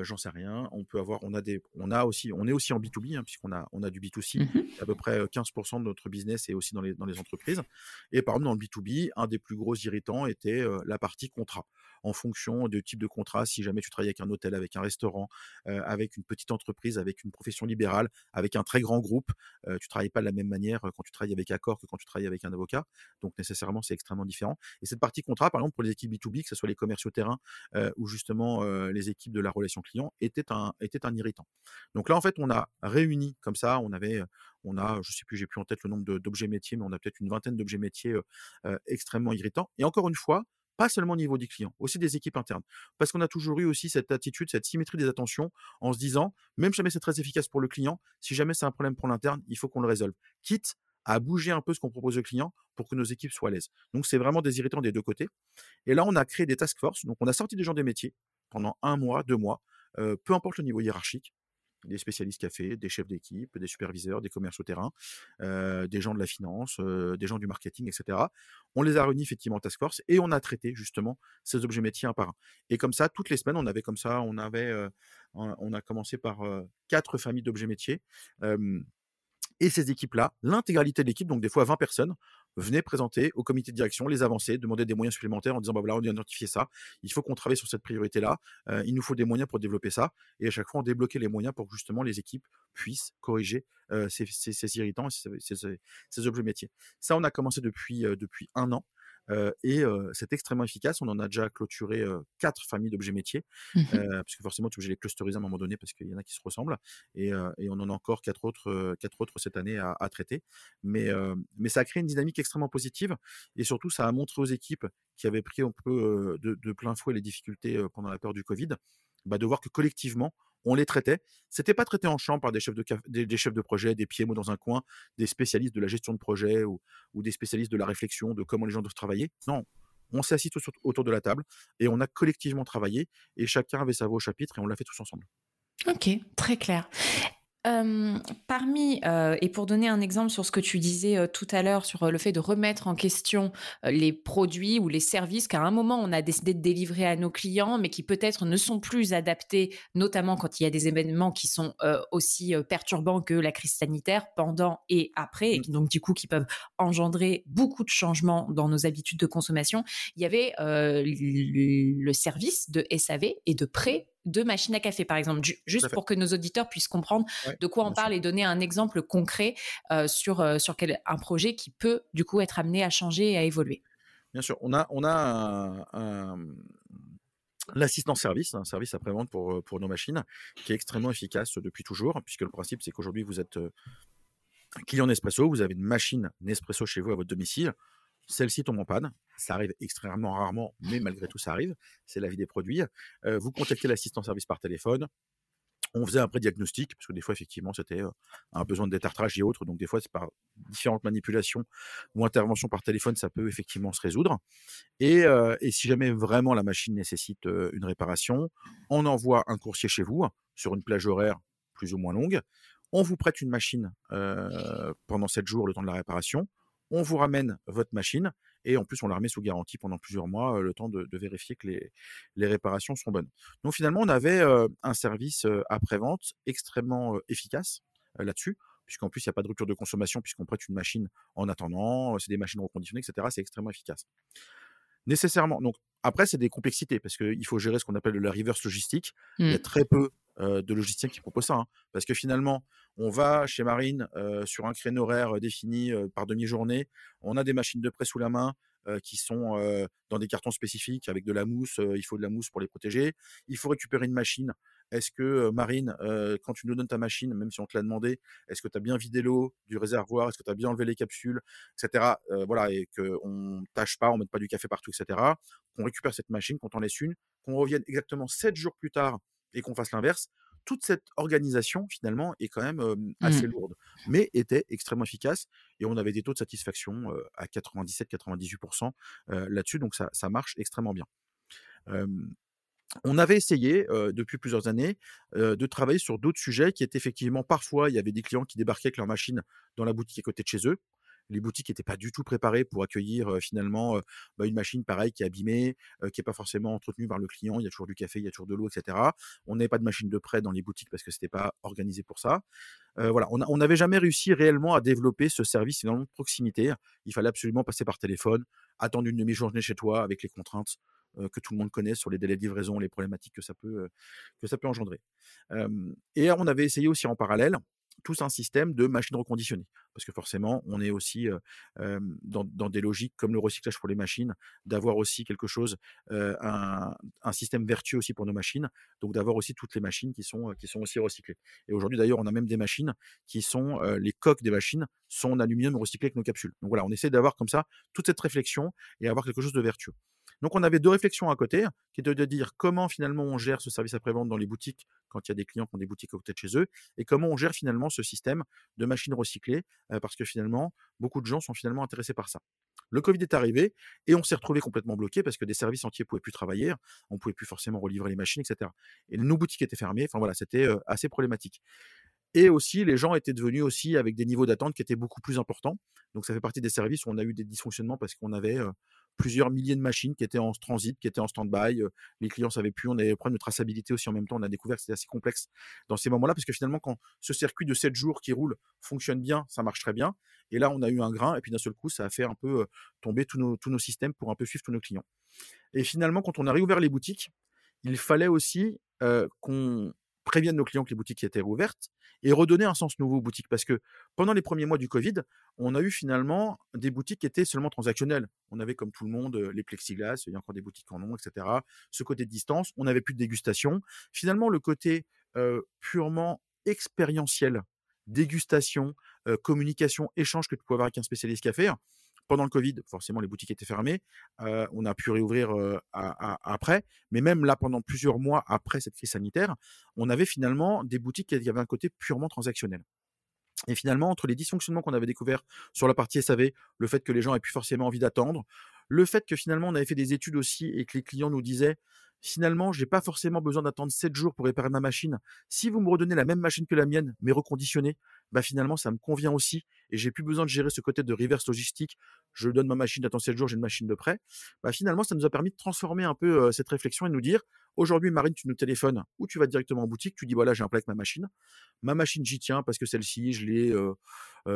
j'en sais rien, on peut avoir, on a des, on a aussi, on est aussi en B2B, hein, puisqu'on a, on a du B2C. Mmh à peu près 15% de notre business est aussi dans les, dans les entreprises. Et par exemple, dans le B2B, un des plus gros irritants était la partie contrat en fonction du type de contrat. Si jamais tu travailles avec un hôtel, avec un restaurant, euh, avec une petite entreprise, avec une profession libérale, avec un très grand groupe, euh, tu travailles pas de la même manière quand tu travailles avec Accor que quand tu travailles avec un avocat. Donc nécessairement, c'est extrêmement différent. Et cette partie contrat, par exemple, pour les équipes B2B, que ce soit les commerciaux terrain euh, ou justement les équipes de la relation client, était un, était un irritant. Donc là, en fait, on a réuni comme ça, on avait on a, je sais plus, j'ai plus en tête le nombre d'objets métiers, mais on a peut-être une vingtaine d'objets métiers extrêmement irritants. Et encore une fois, pas seulement au niveau des clients, aussi des équipes internes. Parce qu'on a toujours eu aussi cette attitude, cette symétrie des attentions en se disant, même jamais c'est très efficace pour le client, si jamais c'est un problème pour l'interne, il faut qu'on le résolve. Quitte à bouger un peu ce qu'on propose au client pour que nos équipes soient à l'aise. Donc c'est vraiment des irritants des deux côtés. Et là, on a créé des task force. Donc on a sorti des gens des métiers pendant un mois, deux mois, euh, peu importe le niveau hiérarchique des spécialistes café, des chefs d'équipe, des superviseurs, des commerces au terrain, des gens de la finance, des gens du marketing, etc. On les a réunis effectivement en task force et on a traité justement ces objets métiers un par un. Et comme ça, toutes les semaines, on avait comme ça, on avait, on a commencé par quatre familles d'objets métiers. Et ces équipes-là, l'intégralité de l'équipe, donc des fois 20 personnes, venaient présenter au comité de direction les avancées, demander des moyens supplémentaires en disant bah voilà, on a identifié ça, il faut qu'on travaille sur cette priorité-là, euh, il nous faut des moyens pour développer ça. Et à chaque fois, on débloquait les moyens pour que justement les équipes puissent corriger euh, ces, irritants et ces, objets métiers. Ça, on a commencé depuis, euh, depuis un an et c'est extrêmement efficace. On en a déjà clôturé quatre familles d'objets métiers, mmh parce que forcément, tu obligé de les clusteriser à un moment donné parce qu'il y en a qui se ressemblent. Et, on en a encore quatre autres, quatre autres cette année à, traiter. Mais, mais ça a créé une dynamique extrêmement positive et surtout, ça a montré aux équipes qui avaient pris un peu de, plein fouet les difficultés pendant la peur du Covid, bah, de voir que collectivement, on les traitait. C'était pas traité en champ par des chefs de, des, chefs de projet, des PMO dans un coin, des spécialistes de la gestion de projet ou, des spécialistes de la réflexion, de comment les gens doivent travailler. Non, on s'est assis tous autour de la table et on a collectivement travaillé et chacun avait sa voix au chapitre et on l'a fait tous ensemble. Ok, très clair parmi, et pour donner un exemple sur ce que tu disais tout à l'heure sur le fait de remettre en question les produits ou les services qu'à un moment on a décidé de délivrer à nos clients, mais qui peut-être ne sont plus adaptés, notamment quand il y a des événements qui sont aussi perturbants que la crise sanitaire pendant et après, et mmh. donc du coup qui peuvent engendrer beaucoup de changements dans nos habitudes de consommation. Il y avait le service de SAV et de prêt de machines à café, par exemple, juste pour que nos auditeurs puissent comprendre de quoi on parle et donner un exemple concret euh, sur, euh, sur quel, un projet qui peut du coup être amené à changer et à évoluer. Bien sûr, on a, on a l'assistant service, un service après-vente pour, euh, pour nos machines, qui est extrêmement efficace depuis toujours, puisque le principe, c'est qu'aujourd'hui, vous êtes client Nespresso, vous avez une machine Nespresso chez vous à votre domicile, celle-ci tombe en panne. Ça arrive extrêmement rarement, mais malgré tout, ça arrive. C'est la vie des produits. Euh, vous contactez l'assistant service par téléphone. On faisait un pré-diagnostic, parce que des fois, effectivement, c'était euh, un besoin de détartrage et autres. Donc, des fois, c'est par différentes manipulations ou interventions par téléphone, ça peut effectivement se résoudre. Et, euh, si jamais vraiment la machine nécessite une réparation, on envoie un coursier chez vous sur une plage horaire plus ou moins longue. On vous prête une machine pendant 7 jours, le temps de la réparation on vous ramène votre machine et en plus on la remet sous garantie pendant plusieurs mois, le temps de, vérifier que les, réparations sont bonnes. Donc finalement, on avait un service après-vente extrêmement efficace là-dessus, puisqu'en plus il n'y a pas de rupture de consommation, puisqu'on prête une machine en attendant, c'est des machines reconditionnées, etc. C'est extrêmement efficace. Nécessairement. Donc après, c'est des complexités, parce qu'il faut gérer ce qu'on appelle la reverse logistique. Il y a mmh. très peu de logiciens qui proposent ça. Hein. parce que finalement, on va chez Marine sur un créneau horaire défini par demi-journée. On a des machines de prêt sous la main qui sont dans des cartons spécifiques avec de la mousse. il faut de la mousse pour les protéger. Il faut récupérer une machine est-ce que Marine, quand tu nous donnes ta machine, même si on te l'a demandé, est-ce que tu as bien vidé l'eau du réservoir, est-ce que tu as bien enlevé les capsules, etc. voilà, et qu'on tâche pas, on ne mette pas du café partout, etc. Qu'on récupère cette machine, qu'on en laisse une, qu'on revienne exactement sept jours plus tard et qu'on fasse l'inverse. Toute cette organisation, finalement, est quand même assez mmh. lourde, mais était extrêmement efficace. Et on avait des taux de satisfaction à 97-98% là-dessus, donc ça, ça marche extrêmement bien on avait essayé depuis plusieurs années de travailler sur d'autres sujets qui étaient effectivement parfois il y avait des clients qui débarquaient avec leur machine dans la boutique à côté de chez eux. Les boutiques n'étaient pas du tout préparées pour accueillir finalement bah, une machine pareille qui est abîmée, qui n'est pas forcément entretenue par le client. Il y a toujours du café, il y a toujours de l'eau, etc. On n'avait pas de machine de prêt dans les boutiques parce que c'était pas organisé pour ça. voilà, on n'avait jamais réussi réellement à développer ce service finalement de proximité. Il fallait absolument passer par téléphone, attendre une demi-journée chez toi avec les contraintes que tout le monde connaît sur les délais de livraison, les problématiques que ça peut engendrer. et on avait essayé aussi en parallèle tous un système de machines reconditionnées. Parce que forcément, on est aussi dans, des logiques comme le recyclage pour les machines, d'avoir aussi quelque chose, un, système vertueux aussi pour nos machines, donc d'avoir aussi toutes les machines qui sont, qui sont aussi recyclées. Et aujourd'hui, d'ailleurs, on a même des machines qui sont, les coques des machines sont en aluminium recyclé avec nos capsules. Donc voilà, on essaie d'avoir comme ça toute cette réflexion et avoir quelque chose de vertueux. Donc on avait deux réflexions à côté, qui étaient de dire comment finalement on gère ce service après-vente dans les boutiques quand il y a des clients qui ont des boutiques à côté de chez eux, et comment on gère finalement ce système de machines recyclées, euh, parce que finalement, beaucoup de gens sont finalement intéressés par ça. Le Covid est arrivé et on s'est retrouvé complètement bloqué parce que des services entiers ne pouvaient plus travailler, on ne pouvait plus forcément relivrer les machines, etc. Et nos boutiques étaient fermées, enfin voilà, c'était euh, assez problématique. Et aussi, les gens étaient devenus aussi avec des niveaux d'attente qui étaient beaucoup plus importants. Donc, ça fait partie des services où on a eu des dysfonctionnements parce qu'on avait euh, plusieurs milliers de machines qui étaient en transit, qui étaient en stand-by. les clients savaient plus. On avait des problèmes de traçabilité aussi en même temps. On a découvert que c'était assez complexe dans ces moments-là, parce que finalement, quand ce circuit de 7 jours qui roule fonctionne bien, ça marche très bien. Et là, on a eu un grain, et puis d'un seul coup, ça a fait un peu tomber tous nos, tous nos systèmes pour un peu suivre tous nos clients. Et finalement, quand on a réouvert les boutiques, il fallait aussi qu'on préviennent nos clients que les boutiques étaient rouvertes et redonner un sens nouveau aux boutiques. Parce que pendant les premiers mois du Covid, on a eu finalement des boutiques qui étaient seulement transactionnelles. On avait comme tout le monde les plexiglas, il y a encore des boutiques en ont, etc. Ce côté de distance, on n'avait plus de dégustation. Finalement, le côté purement expérientiel, dégustation, communication, échange que tu peux avoir avec un spécialiste café, pendant le Covid, forcément, les boutiques étaient fermées. on a pu réouvrir après. Mais même là, pendant plusieurs mois après cette crise sanitaire, on avait finalement des boutiques qui avaient un côté purement transactionnel. Et finalement, entre les dysfonctionnements qu'on avait découverts sur la partie SAV, le fait que les gens aient plus forcément envie d'attendre, le fait que finalement on avait fait des études aussi et que les clients nous disaient finalement, j'ai pas forcément besoin d'attendre 7 jours pour réparer ma machine. Si vous me redonnez la même machine que la mienne, mais reconditionnée, bah finalement, ça me convient aussi et j'ai plus besoin de gérer ce côté de reverse logistique. Je donne ma machine, j'attends 7 jours, j'ai une machine de prêt. Bah finalement, ça nous a permis de transformer un peu cette réflexion et de nous dire, aujourd'hui, Marine, tu nous téléphones ou tu vas directement en boutique, tu dis, voilà, j'ai un plat avec ma machine. Ma machine, j'y tiens parce que celle-ci, je l'ai,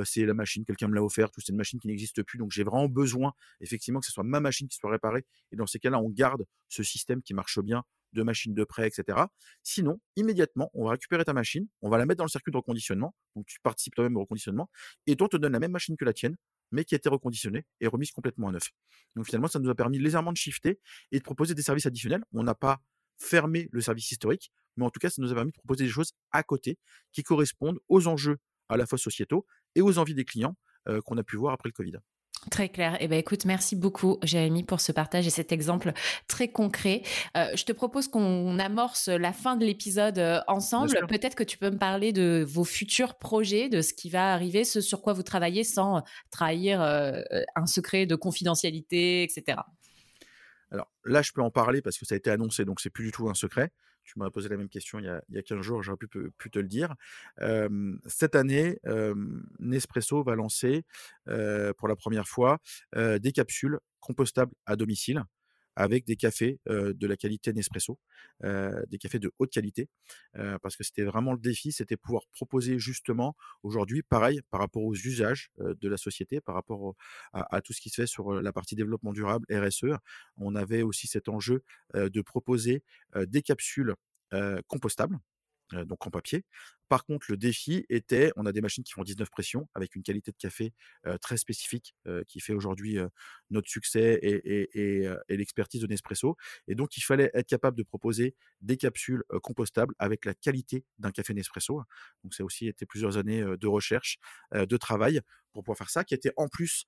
c'est la machine, quelqu'un me l'a offerte ou c'est une machine qui n'existe plus. Donc, j'ai vraiment besoin, effectivement, que ce soit ma machine qui soit réparée. Et dans ces cas-là, on garde ce système qui marche bien de machines de prêt, etc. Sinon, immédiatement, on va récupérer ta machine, on va la mettre dans le circuit de reconditionnement, donc tu participes toi-même au reconditionnement, et toi, on te donne la même machine que la tienne, mais qui a été reconditionnée et remise complètement à neuf. Donc finalement, ça nous a permis légèrement de shifter et de proposer des services additionnels. On n'a pas fermé le service historique, mais en tout cas, ça nous a permis de proposer des choses à côté qui correspondent aux enjeux à la fois sociétaux et aux envies des clients euh, qu'on a pu voir après le Covid. Très clair. Eh ben, écoute, merci beaucoup, Jérémy, pour ce partage et cet exemple très concret. Euh, je te propose qu'on amorce la fin de l'épisode euh, ensemble. Peut-être que tu peux me parler de vos futurs projets, de ce qui va arriver, ce sur quoi vous travaillez sans trahir euh, un secret de confidentialité, etc. Alors là, je peux en parler parce que ça a été annoncé, donc c'est plus du tout un secret tu m'as posé la même question il y a, il 15 jours, j'aurais pu, te le dire. cette année, Nespresso va lancer pour la première fois des capsules compostables à domicile avec des cafés de la qualité Nespresso, des cafés de haute qualité, parce que c'était vraiment le défi, c'était pouvoir proposer justement aujourd'hui, pareil, par rapport aux usages de la société, par rapport à, tout ce qui se fait sur la partie développement durable, RSE, on avait aussi cet enjeu de proposer des capsules compostables, donc en papier, par contre, le défi était, on a des machines qui font 19 pressions avec une qualité de café très spécifique qui fait aujourd'hui notre succès et, l'expertise de Nespresso. Et donc, il fallait être capable de proposer des capsules compostables avec la qualité d'un café Nespresso. Donc, ça a aussi été plusieurs années de recherche, de travail pour pouvoir faire ça, qui était en plus,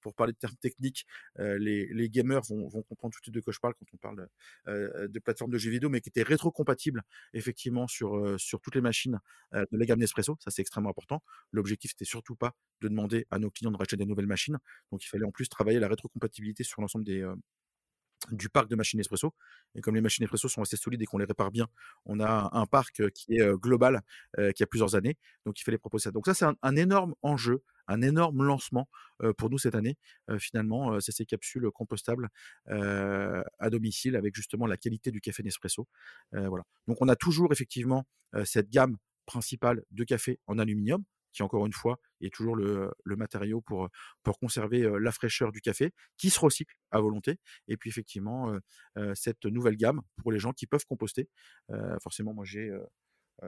pour parler de termes techniques, les, gamers vont, comprendre tout de suite de quoi je parle quand on parle de plateforme de jeux vidéo, mais qui était rétro-compatible effectivement sur, sur toutes les machines de la gamme Nespresso. Ça, c'est extrêmement important. L'objectif, c'était surtout pas de demander à nos clients de racheter des nouvelles machines. Donc, il fallait en plus travailler la rétrocompatibilité sur l'ensemble des, du parc de machines Espresso. Et comme les machines Espresso sont assez solides et qu'on les répare bien, on a un parc qui est global, qui a plusieurs années. Donc il fallait proposer ça. Donc ça, c'est un, énorme enjeu, un énorme lancement pour nous cette année. finalement, c'est ces capsules compostables à domicile avec justement la qualité du café Nespresso. voilà. Donc on a toujours effectivement cette gamme principale de café en aluminium qui encore une fois est toujours le, matériau pour, pour conserver la fraîcheur du café, qui se recycle à volonté. Et puis effectivement, cette nouvelle gamme pour les gens qui peuvent composter. forcément, moi j'ai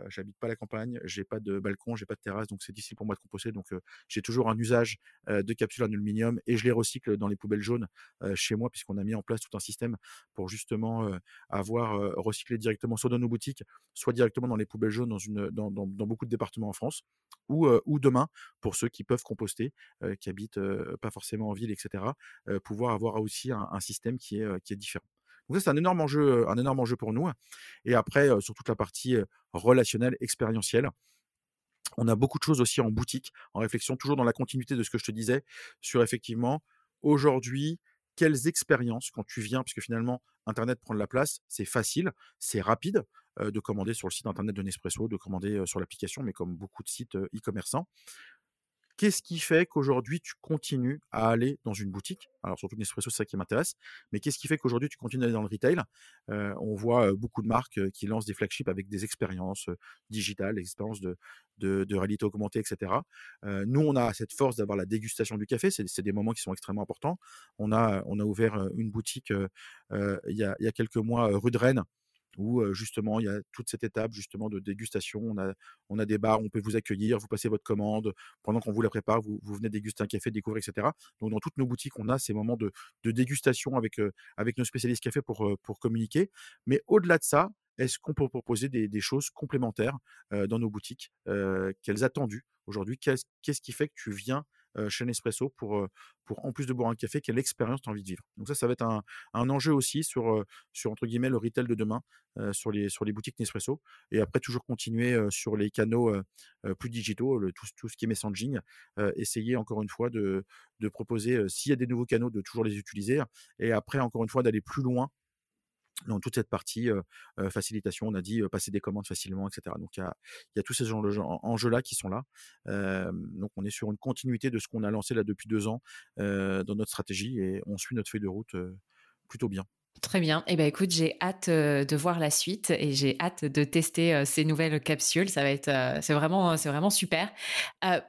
j'habite pas la campagne, j'ai pas de balcon, j'ai pas de terrasse, donc c'est difficile pour moi de composter. Donc j'ai toujours un usage de capsules en aluminium et je les recycle dans les poubelles jaunes chez moi puisqu'on a mis en place tout un système pour justement avoir recyclé directement soit dans nos boutiques, soit directement dans les poubelles jaunes dans, beaucoup de départements en France, ou, demain pour ceux qui peuvent composter, qui habitent pas forcément en ville, etc., pouvoir avoir aussi un, système qui est différent. Donc ça, c'est un énorme enjeu, un énorme enjeu pour nous. Et après, sur toute la partie relationnelle, expérientielle, on a beaucoup de choses aussi en boutique, en réflexion, toujours dans la continuité de ce que je te disais, sur effectivement, aujourd'hui, quelles expériences quand tu viens, puisque finalement, Internet prend de la place, c'est facile, c'est rapide de commander sur le site Internet de Nespresso, de commander sur l'application, mais comme beaucoup de sites e-commerçants. Qu'est-ce qui fait qu'aujourd'hui tu continues à aller dans une boutique? Alors surtout Nespresso, c'est ça qui m'intéresse. Mais qu'est-ce qui fait qu'aujourd'hui tu continues à aller dans le retail? On voit beaucoup de marques qui lancent des flagships avec des expériences digitales, des expériences de, de, réalité augmentée, etc. nous, on a cette force d'avoir la dégustation du café. C'est des moments qui sont extrêmement importants. On a, on a ouvert une boutique il, y a, il y a quelques mois rue de Rennes où justement il y a toute cette étape justement de dégustation. On a, on a des bars, on peut vous accueillir, vous passez votre commande, pendant qu'on vous la prépare, vous, vous, venez déguster un café, découvrir, etc. Donc dans toutes nos boutiques, on a ces moments de, de dégustation avec, avec nos spécialistes café pour, pour communiquer. Mais au-delà de ça, est-ce qu'on peut proposer des, des choses complémentaires dans nos boutiques Quelles attendues aujourd'hui? Qu'est-ce qui fait que tu viens chez Nespresso pour, pour, en plus de boire un café, quelle expérience tu as envie de vivre. Donc ça, ça va être un, un enjeu aussi sur, sur, entre guillemets, le retail de demain, sur, les, sur les boutiques Nespresso. Et après, toujours continuer sur les canaux plus digitaux, le, tout, tout, ce qui est messaging, essayer encore une fois de, de proposer, s'il y a des nouveaux canaux, de toujours les utiliser. Et après, encore une fois, d'aller plus loin dans toute cette partie facilitation, on a dit passer des commandes facilement, etc. Donc il y a, tous ces enjeux-là qui sont là. donc on est sur une continuité de ce qu'on a lancé là depuis deux ans dans notre stratégie et on suit notre feuille de route plutôt bien. Très bien. Eh ben écoute, j'ai hâte de voir la suite et j'ai hâte de tester ces nouvelles capsules. Ça va être, c'est vraiment, c'est vraiment super.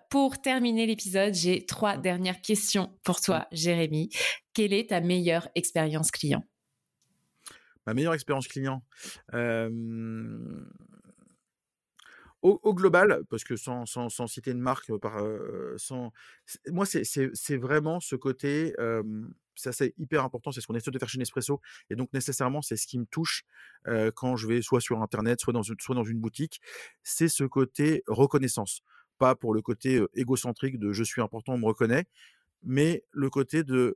pour terminer l'épisode, j'ai trois dernières questions pour toi, Jérémy. Quelle est ta meilleure expérience client? Ma meilleure expérience client. Au, global, parce que sans, sans, citer une marque, par, sans, moi, c'est vraiment ce côté, ça c'est hyper important, c'est ce qu'on essaie de faire chez Nespresso, et donc nécessairement, c'est ce qui me touche quand je vais soit sur Internet, soit dans soit dans une boutique, c'est ce côté reconnaissance. Pas pour le côté égocentrique de je suis important, on me reconnaît, mais le côté de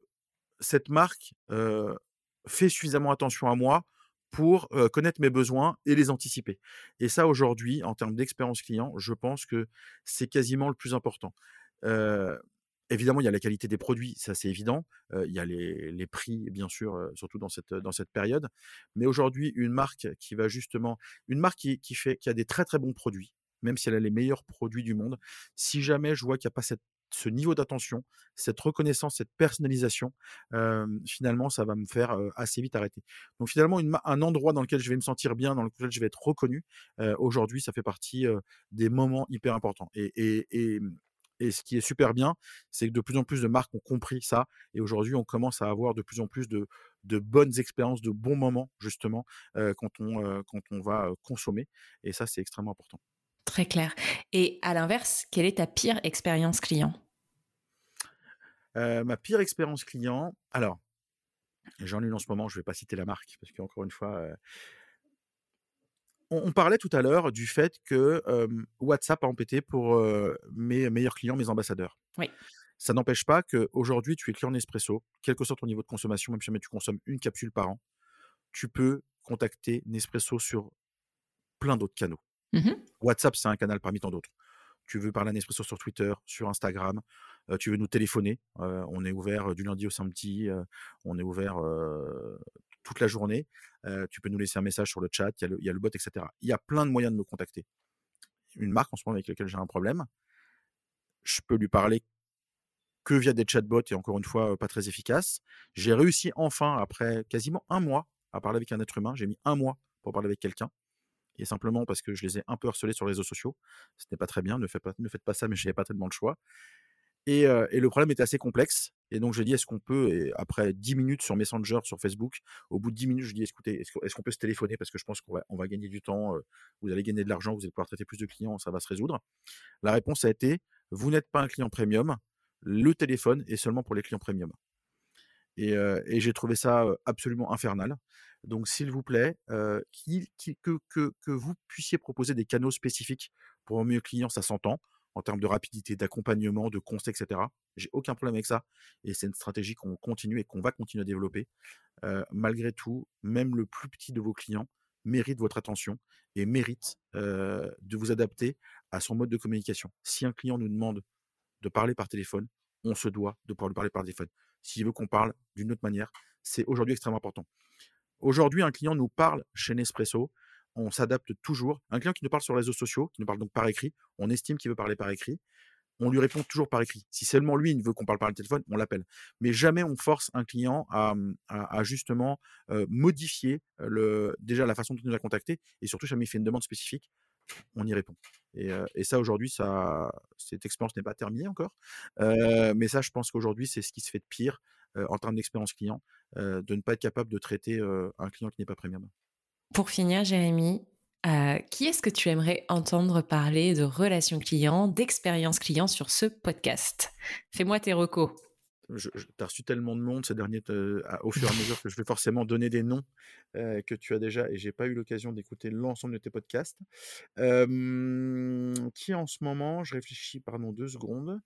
cette marque fait suffisamment attention à moi pour connaître mes besoins et les anticiper. Et ça, aujourd'hui, en termes d'expérience client, je pense que c'est quasiment le plus important. évidemment, il y a la qualité des produits, ça c'est évident. il y a les, prix, bien sûr, surtout dans cette, dans cette période. Mais aujourd'hui, une marque qui va justement, une marque qui, qui, fait, qui a des très très bons produits, même si elle a les meilleurs produits du monde, si jamais je vois qu'il n'y a pas cette ce niveau d'attention, cette reconnaissance, cette personnalisation, finalement, ça va me faire assez vite arrêter. Donc finalement, un endroit dans lequel je vais me sentir bien, dans lequel je vais être reconnu, aujourd'hui, ça fait partie des moments hyper importants. Et, et, ce qui est super bien, c'est que de plus en plus de marques ont compris ça. Et aujourd'hui, on commence à avoir de plus en plus de, bonnes expériences, de bons moments, justement, quand on va consommer. Et ça, c'est extrêmement important. Très clair. Et à l'inverse, quelle est ta pire expérience client? Ma pire expérience client, alors, j'en ai une en ce moment, je ne vais pas citer la marque, parce qu'encore une fois, on, parlait tout à l'heure du fait que WhatsApp a empêté pour mes meilleurs clients, mes ambassadeurs. Oui. Ça n'empêche pas qu'aujourd'hui, tu es client Nespresso, quel que soit ton niveau de consommation, même si jamais tu consommes une capsule par an, tu peux contacter Nespresso sur plein d'autres canaux. Mmh WhatsApp, c'est un canal parmi tant d'autres. Tu veux parler à Nespresso sur Twitter, sur Instagram, tu veux nous téléphoner. on est ouvert du lundi au samedi, on est ouvert toute la journée. tu peux nous laisser un message sur le chat, il y, a le bot, etc. Il y a plein de moyens de me contacter. Une marque en ce moment avec laquelle j'ai un problème, je peux lui parler que via des chatbots et encore une fois pas très efficace. J'ai réussi enfin, après quasiment un mois, à parler avec un être humain. J'ai mis un mois pour parler avec quelqu'un. Et simplement parce que je les ai un peu harcelés sur les réseaux sociaux. Ce n'est pas très bien, ne faites pas, ne faites pas ça, mais je n'avais pas tellement le choix. Et, le problème était assez complexe. Et donc, j'ai dit, est-ce qu'on peut, et après 10 minutes sur Messenger, sur Facebook, au bout de 10 minutes, je dis, écoutez, est-ce qu'on peut se téléphoner Parce que je pense qu'on va, on va gagner du temps, vous allez gagner de l'argent, vous allez pouvoir traiter plus de clients, ça va se résoudre. La réponse a été, vous n'êtes pas un client premium, le téléphone est seulement pour les clients premium. Et, j'ai trouvé ça absolument infernal. Donc, s'il vous plaît, que, que, que, vous puissiez proposer des canaux spécifiques pour un mieux client, ça s'entend en termes de rapidité, d'accompagnement, de conseils, etc. J'ai aucun problème avec ça. Et c'est une stratégie qu'on continue et qu'on va continuer à développer. malgré tout, même le plus petit de vos clients mérite votre attention et mérite de vous adapter à son mode de communication. Si un client nous demande de parler par téléphone, on se doit de pouvoir lui parler par téléphone. S'il veut qu'on parle d'une autre manière, c'est aujourd'hui extrêmement important. Aujourd'hui, un client nous parle chez Nespresso, on s'adapte toujours. Un client qui nous parle sur les réseaux sociaux, qui nous parle donc par écrit, on estime qu'il veut parler par écrit, on lui répond toujours par écrit. Si seulement lui il veut qu'on parle par le téléphone, on l'appelle. Mais jamais on force un client à, justement modifier déjà la façon dont il nous a contacté et surtout jamais il fait une demande spécifique, on y répond. Et, ça aujourd'hui, cette expérience n'est pas terminée encore. mais ça, je pense qu'aujourd'hui, c'est ce qui se fait de pire en termes d'expérience client, de ne pas être capable de traiter un client qui n'est pas premium. Pour finir, Jérémy, euh, qui est-ce que tu aimerais entendre parler de relations clients, d'expérience client sur ce podcast? Fais-moi tes recos. Tu as reçu tellement de monde ces derniers au fur et à mesure que je vais forcément donner des noms euh, que tu as déjà et j'ai pas eu l'occasion d'écouter l'ensemble de tes podcasts. qui en ce moment, je réfléchis, pardon, deux secondes.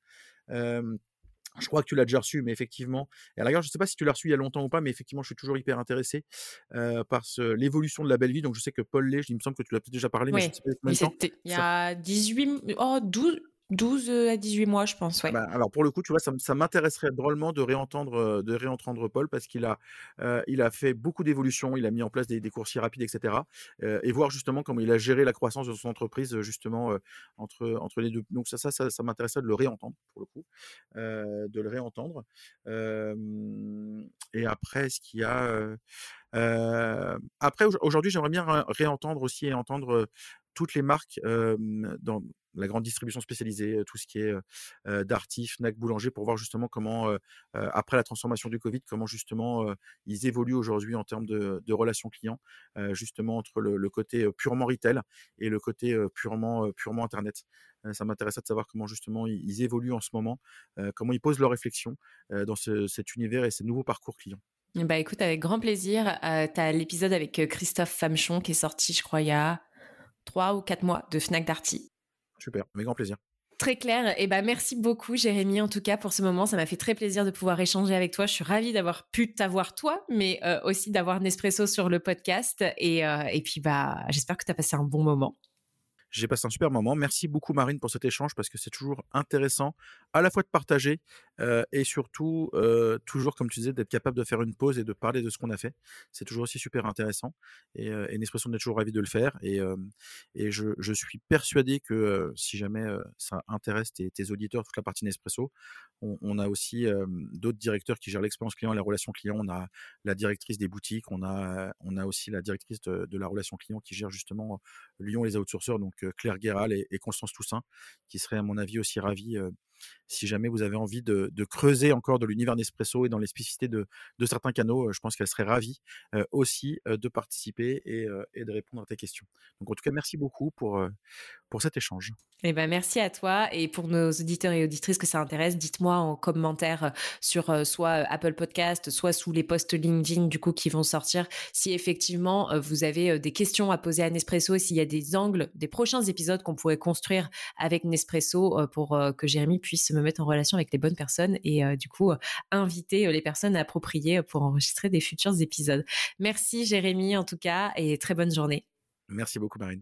Je crois que tu l'as déjà reçu, mais effectivement, et à la je ne sais pas si tu l'as reçu il y a longtemps ou pas, mais effectivement, je suis toujours hyper intéressé par l'évolution de la belle vie. Donc, je sais que Paul Lé, il me semble que tu l'as peut-être déjà parlé, mais il y a 18, oh, 12, 12 à 18 mois, je pense, ouais. Bah, alors pour le coup, tu vois, ça, m'intéresserait drôlement de réentendre, de réentendre Paul parce qu'il a, il a fait beaucoup d'évolutions, il a mis en place des, coursiers rapides, etc. et voir justement comment il a géré la croissance de son entreprise justement entre, entre les deux. Donc ça, ça, ça, m'intéresserait de le réentendre pour le coup, de le réentendre. et après, ce qu'il y a après, aujourd'hui, j'aimerais bien réentendre aussi et entendre toutes les marques dans la grande distribution spécialisée, tout ce qui est Darty, Fnac, Boulanger, pour voir justement comment, après la transformation du Covid, comment justement ils évoluent aujourd'hui en termes de, relations clients, justement entre le, côté purement retail et le côté purement, purement Internet. ça m'intéressait de savoir comment justement ils, évoluent en ce moment, comment ils posent leurs réflexions dans cet univers et ces nouveaux parcours clients. Bah écoute, avec grand plaisir. tu as l'épisode avec Christophe Famechon qui est sorti, je crois, il y a trois ou quatre mois de Fnac Darty. Super, avec grand plaisir. Très clair. Et eh ben merci beaucoup, Jérémy, en tout cas, pour ce moment. Ça m'a fait très plaisir de pouvoir échanger avec toi. Je suis ravie d'avoir pu t'avoir toi, mais euh, aussi d'avoir Nespresso sur le podcast. Et, euh, et puis, bah, j'espère que tu as passé un bon moment. J'ai passé un super moment. Merci beaucoup Marine pour cet échange parce que c'est toujours intéressant à la fois de partager euh, et surtout euh, toujours, comme tu disais, d'être capable de faire une pause et de parler de ce qu'on a fait. C'est toujours aussi super intéressant et, euh, et Nespresso, on est toujours ravi de le faire. Et, et je, suis persuadé que si jamais ça intéresse tes, auditeurs, toute la partie Nespresso, on, a aussi d'autres directeurs qui gèrent l'expérience client, la relation client. On a la directrice des boutiques, on a, aussi la directrice de, la relation client qui gère justement Lyon les outsourceurs. Donc Claire Guéral et, Constance Toussaint, qui seraient à mon avis aussi ravis si jamais vous avez envie de, creuser encore de l'univers Nespresso et dans les spécificités de, certains canaux, je pense qu'elle serait ravie aussi de participer et, de répondre à tes questions. Donc en tout cas, merci beaucoup pour, pour cet échange. Eh ben, merci à toi. Et pour nos auditeurs et auditrices que ça intéresse, dites-moi en commentaire euh, sur euh, soit euh, Apple Podcast, soit sous les posts LinkedIn du coup qui vont sortir, si effectivement vous avez des questions à poser à Nespresso et s'il y a des angles des prochains épisodes qu'on pourrait construire avec Nespresso pour que Jérémy puisse me mettre en relation avec les bonnes personnes et du coup inviter les personnes appropriées pour enregistrer des futurs épisodes. Merci Jérémy en tout cas et très bonne journée. Merci beaucoup Marine.